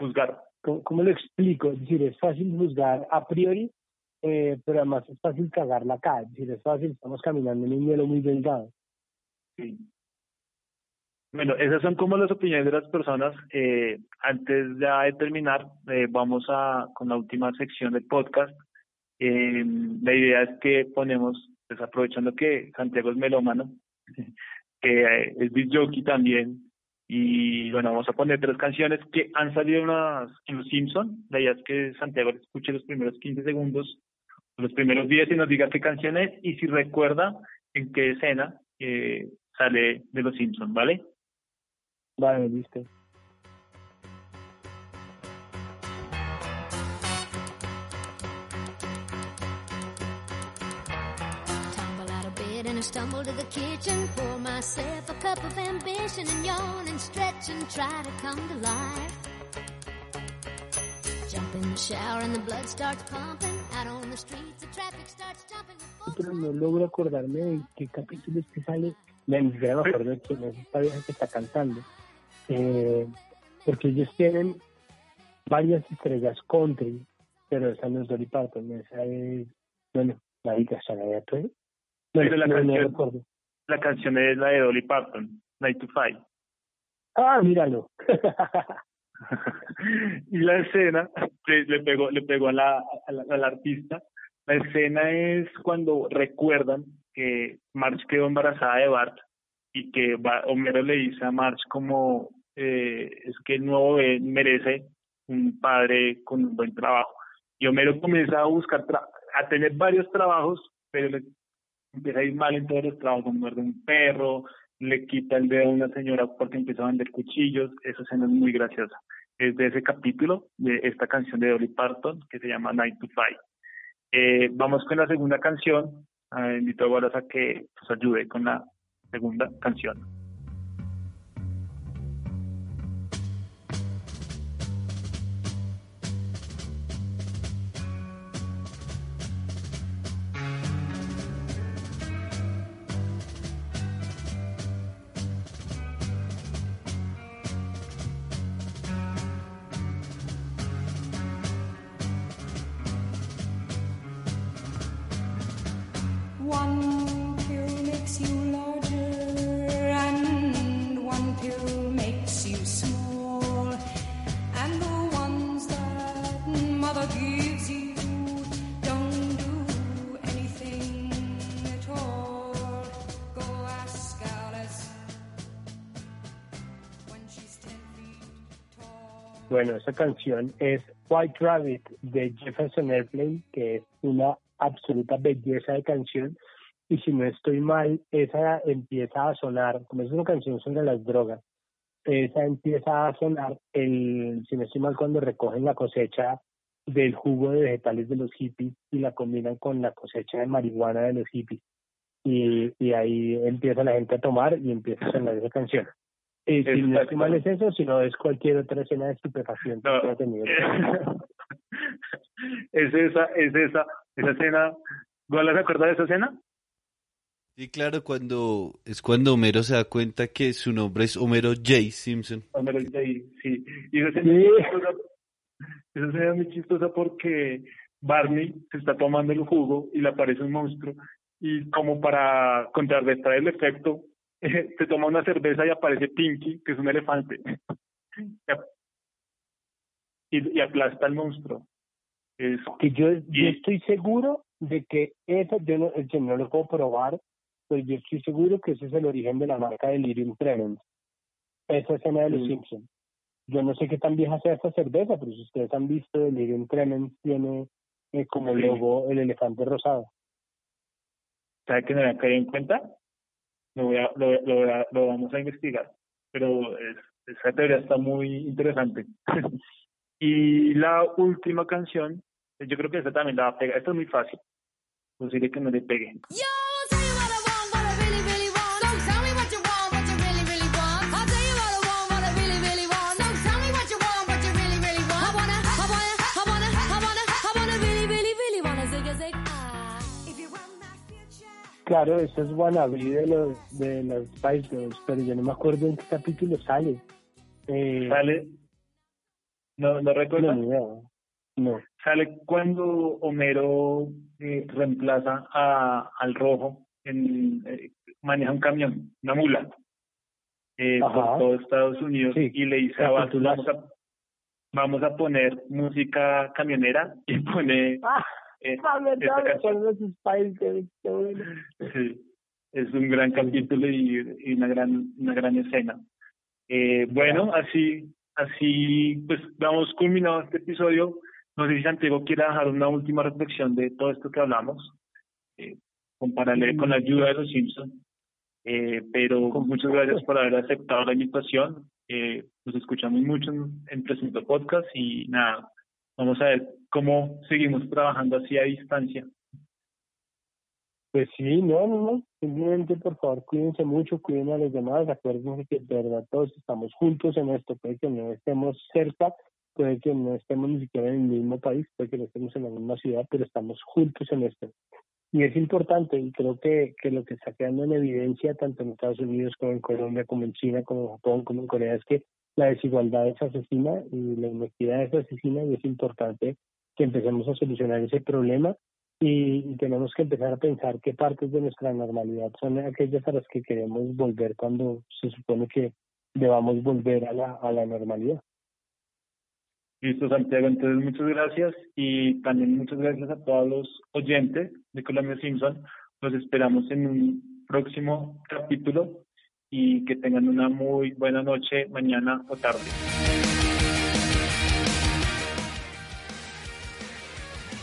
juzgar. ¿cómo, ¿Cómo lo explico? Es decir, es fácil juzgar a priori eh, pero además es fácil cagarla acá, es es fácil, estamos caminando en un hielo muy delgado. Bueno, esas son como las opiniones de las personas. Eh, antes ya de terminar, eh, vamos a con la última sección del podcast. Eh, la idea es que ponemos, pues aprovechando que Santiago es melómano, que eh, es Jockey también. Y bueno, vamos a poner tres canciones que han salido en, las, en Los Simpson. La idea es que Santiago escuche los primeros 15 segundos, los primeros 10 y nos diga qué canción es y si recuerda en qué escena eh, sale de Los Simpson, ¿vale? Vale, listo. Tumble out of bed and I stumble to the kitchen. Pour myself a cup of ambition and yawn and stretch and try to come to life. Jump in the shower and the blood starts pumping. Out on the streets, the traffic starts jumping. Pero no logro acordarme de qué capítulo es que sale. Me siquiera me acuerdo de quién es esta vieja que está cantando. Eh, porque ellos tienen varias estrellas country, pero esa no es Dolly Parton, esa es, bueno, la hija Shania Twain. Pero la, no, no canción, la canción es la de Dolly Parton, Night to Five. Ah, míralo. y la escena le, le pegó le pegó a la, a la, a artista la escena es cuando recuerdan que Marge quedó embarazada de Bart y que Homero le dice a Marge como eh, es que el nuevo merece un padre con un buen trabajo. Y Homero comienza a buscar a tener varios trabajos pero le empieza a ir mal en todos los trabajos muerde un perro le quita el dedo a una señora porque empieza a vender cuchillos. Esa escena es muy graciosa es de ese capítulo de esta canción de Dolly Parton que se llama Night to Five eh, vamos con la segunda canción. Ah, invito a Wallace a que nos ayude con la segunda canción. Esa canción es White Rabbit de Jefferson Airplane, que es una absoluta belleza de canción. Y si no estoy mal, esa empieza a sonar, como es una canción sobre las drogas, esa empieza a sonar, el, si no estoy mal, cuando recogen la cosecha del jugo de vegetales de los hippies y la combinan con la cosecha de marihuana de los hippies. Y, y ahí empieza la gente a tomar y empieza a sonar esa canción. Y si no estoy mal es eso, si no es cualquier otra escena de estupefaciente que ha tenido. es esa, es esa, esa escena. ¿Wallace se acuerda de esa escena? Sí, claro, cuando es cuando Homero se da cuenta que su nombre es Homero J. Simpson. Homero J, sí. Y esa escena, es muy chistosa, esa escena es muy chistosa porque Barney se está tomando el jugo y le aparece un monstruo y como para contrarrestar el efecto, se toma una cerveza y aparece Pinky, que es un elefante. y, y aplasta al monstruo. Que yo, yo estoy seguro de que eso, yo no, yo no lo puedo probar, pero yo estoy seguro que ese es el origen de la marca de Lyrium Tremens. Esa escena de los Mm. Simpsons. Yo no sé qué tan vieja sea esta cerveza, pero si ustedes han visto, el Lyrium Tremens tiene eh, como Sí. logo el elefante rosado. ¿Sabe que no me caído en cuenta? Lo, voy a, lo, lo, lo vamos a investigar. Pero es- esa teoría está muy interesante. y la última canción, yo creo que esta también la va a pegar. Esta es muy fácil. Posible que no le pegue. Claro, eso es wannabe de los de los Spice Girls, pero yo no me acuerdo en qué capítulo sale. Eh, Sale, no, no recuerdo. No. Sale cuando Homero eh, reemplaza a, al rojo, en, eh, maneja un camión, una mula, por todo Estados Unidos y le dice a vamos a, vamos a poner música camionera y pone Ah, ah. Sí. es un gran capítulo y, y una gran una gran escena. Eh, bueno, así así pues vamos culminado este episodio. No sé si Santiago quiere dejar una última reflexión de todo esto que hablamos, eh, con paralelo con la ayuda de los Simpsons. Eh, pero muchas gracias por haber aceptado la invitación. Eh, nos escuchamos mucho en, en Presento Podcast y nada, vamos a ver cómo seguimos trabajando así a distancia. Pues sí, no, no, no. Simplemente, por favor, cuídense mucho, cuiden a los demás. Acuérdense que de verdad todos estamos juntos en esto. Puede que no estemos cerca, puede que no estemos ni siquiera en el mismo país, puede que no estemos en la misma ciudad, pero estamos juntos en esto. Y es importante, y creo que, lo que está quedando en evidencia, tanto en Estados Unidos como en Colombia, como en China, como en Japón, como en Corea, es que la desigualdad es asesina y la inequidad es asesina y es importante que empecemos a solucionar ese problema y tenemos que empezar a pensar qué partes de nuestra normalidad son aquellas a las que queremos volver cuando se supone que debamos volver a la, a la normalidad. Listo, Santiago. Entonces, muchas gracias y también muchas gracias a todos los oyentes de Colombia Simpson. Los esperamos en un próximo capítulo y que tengan una muy buena noche, mañana o tarde.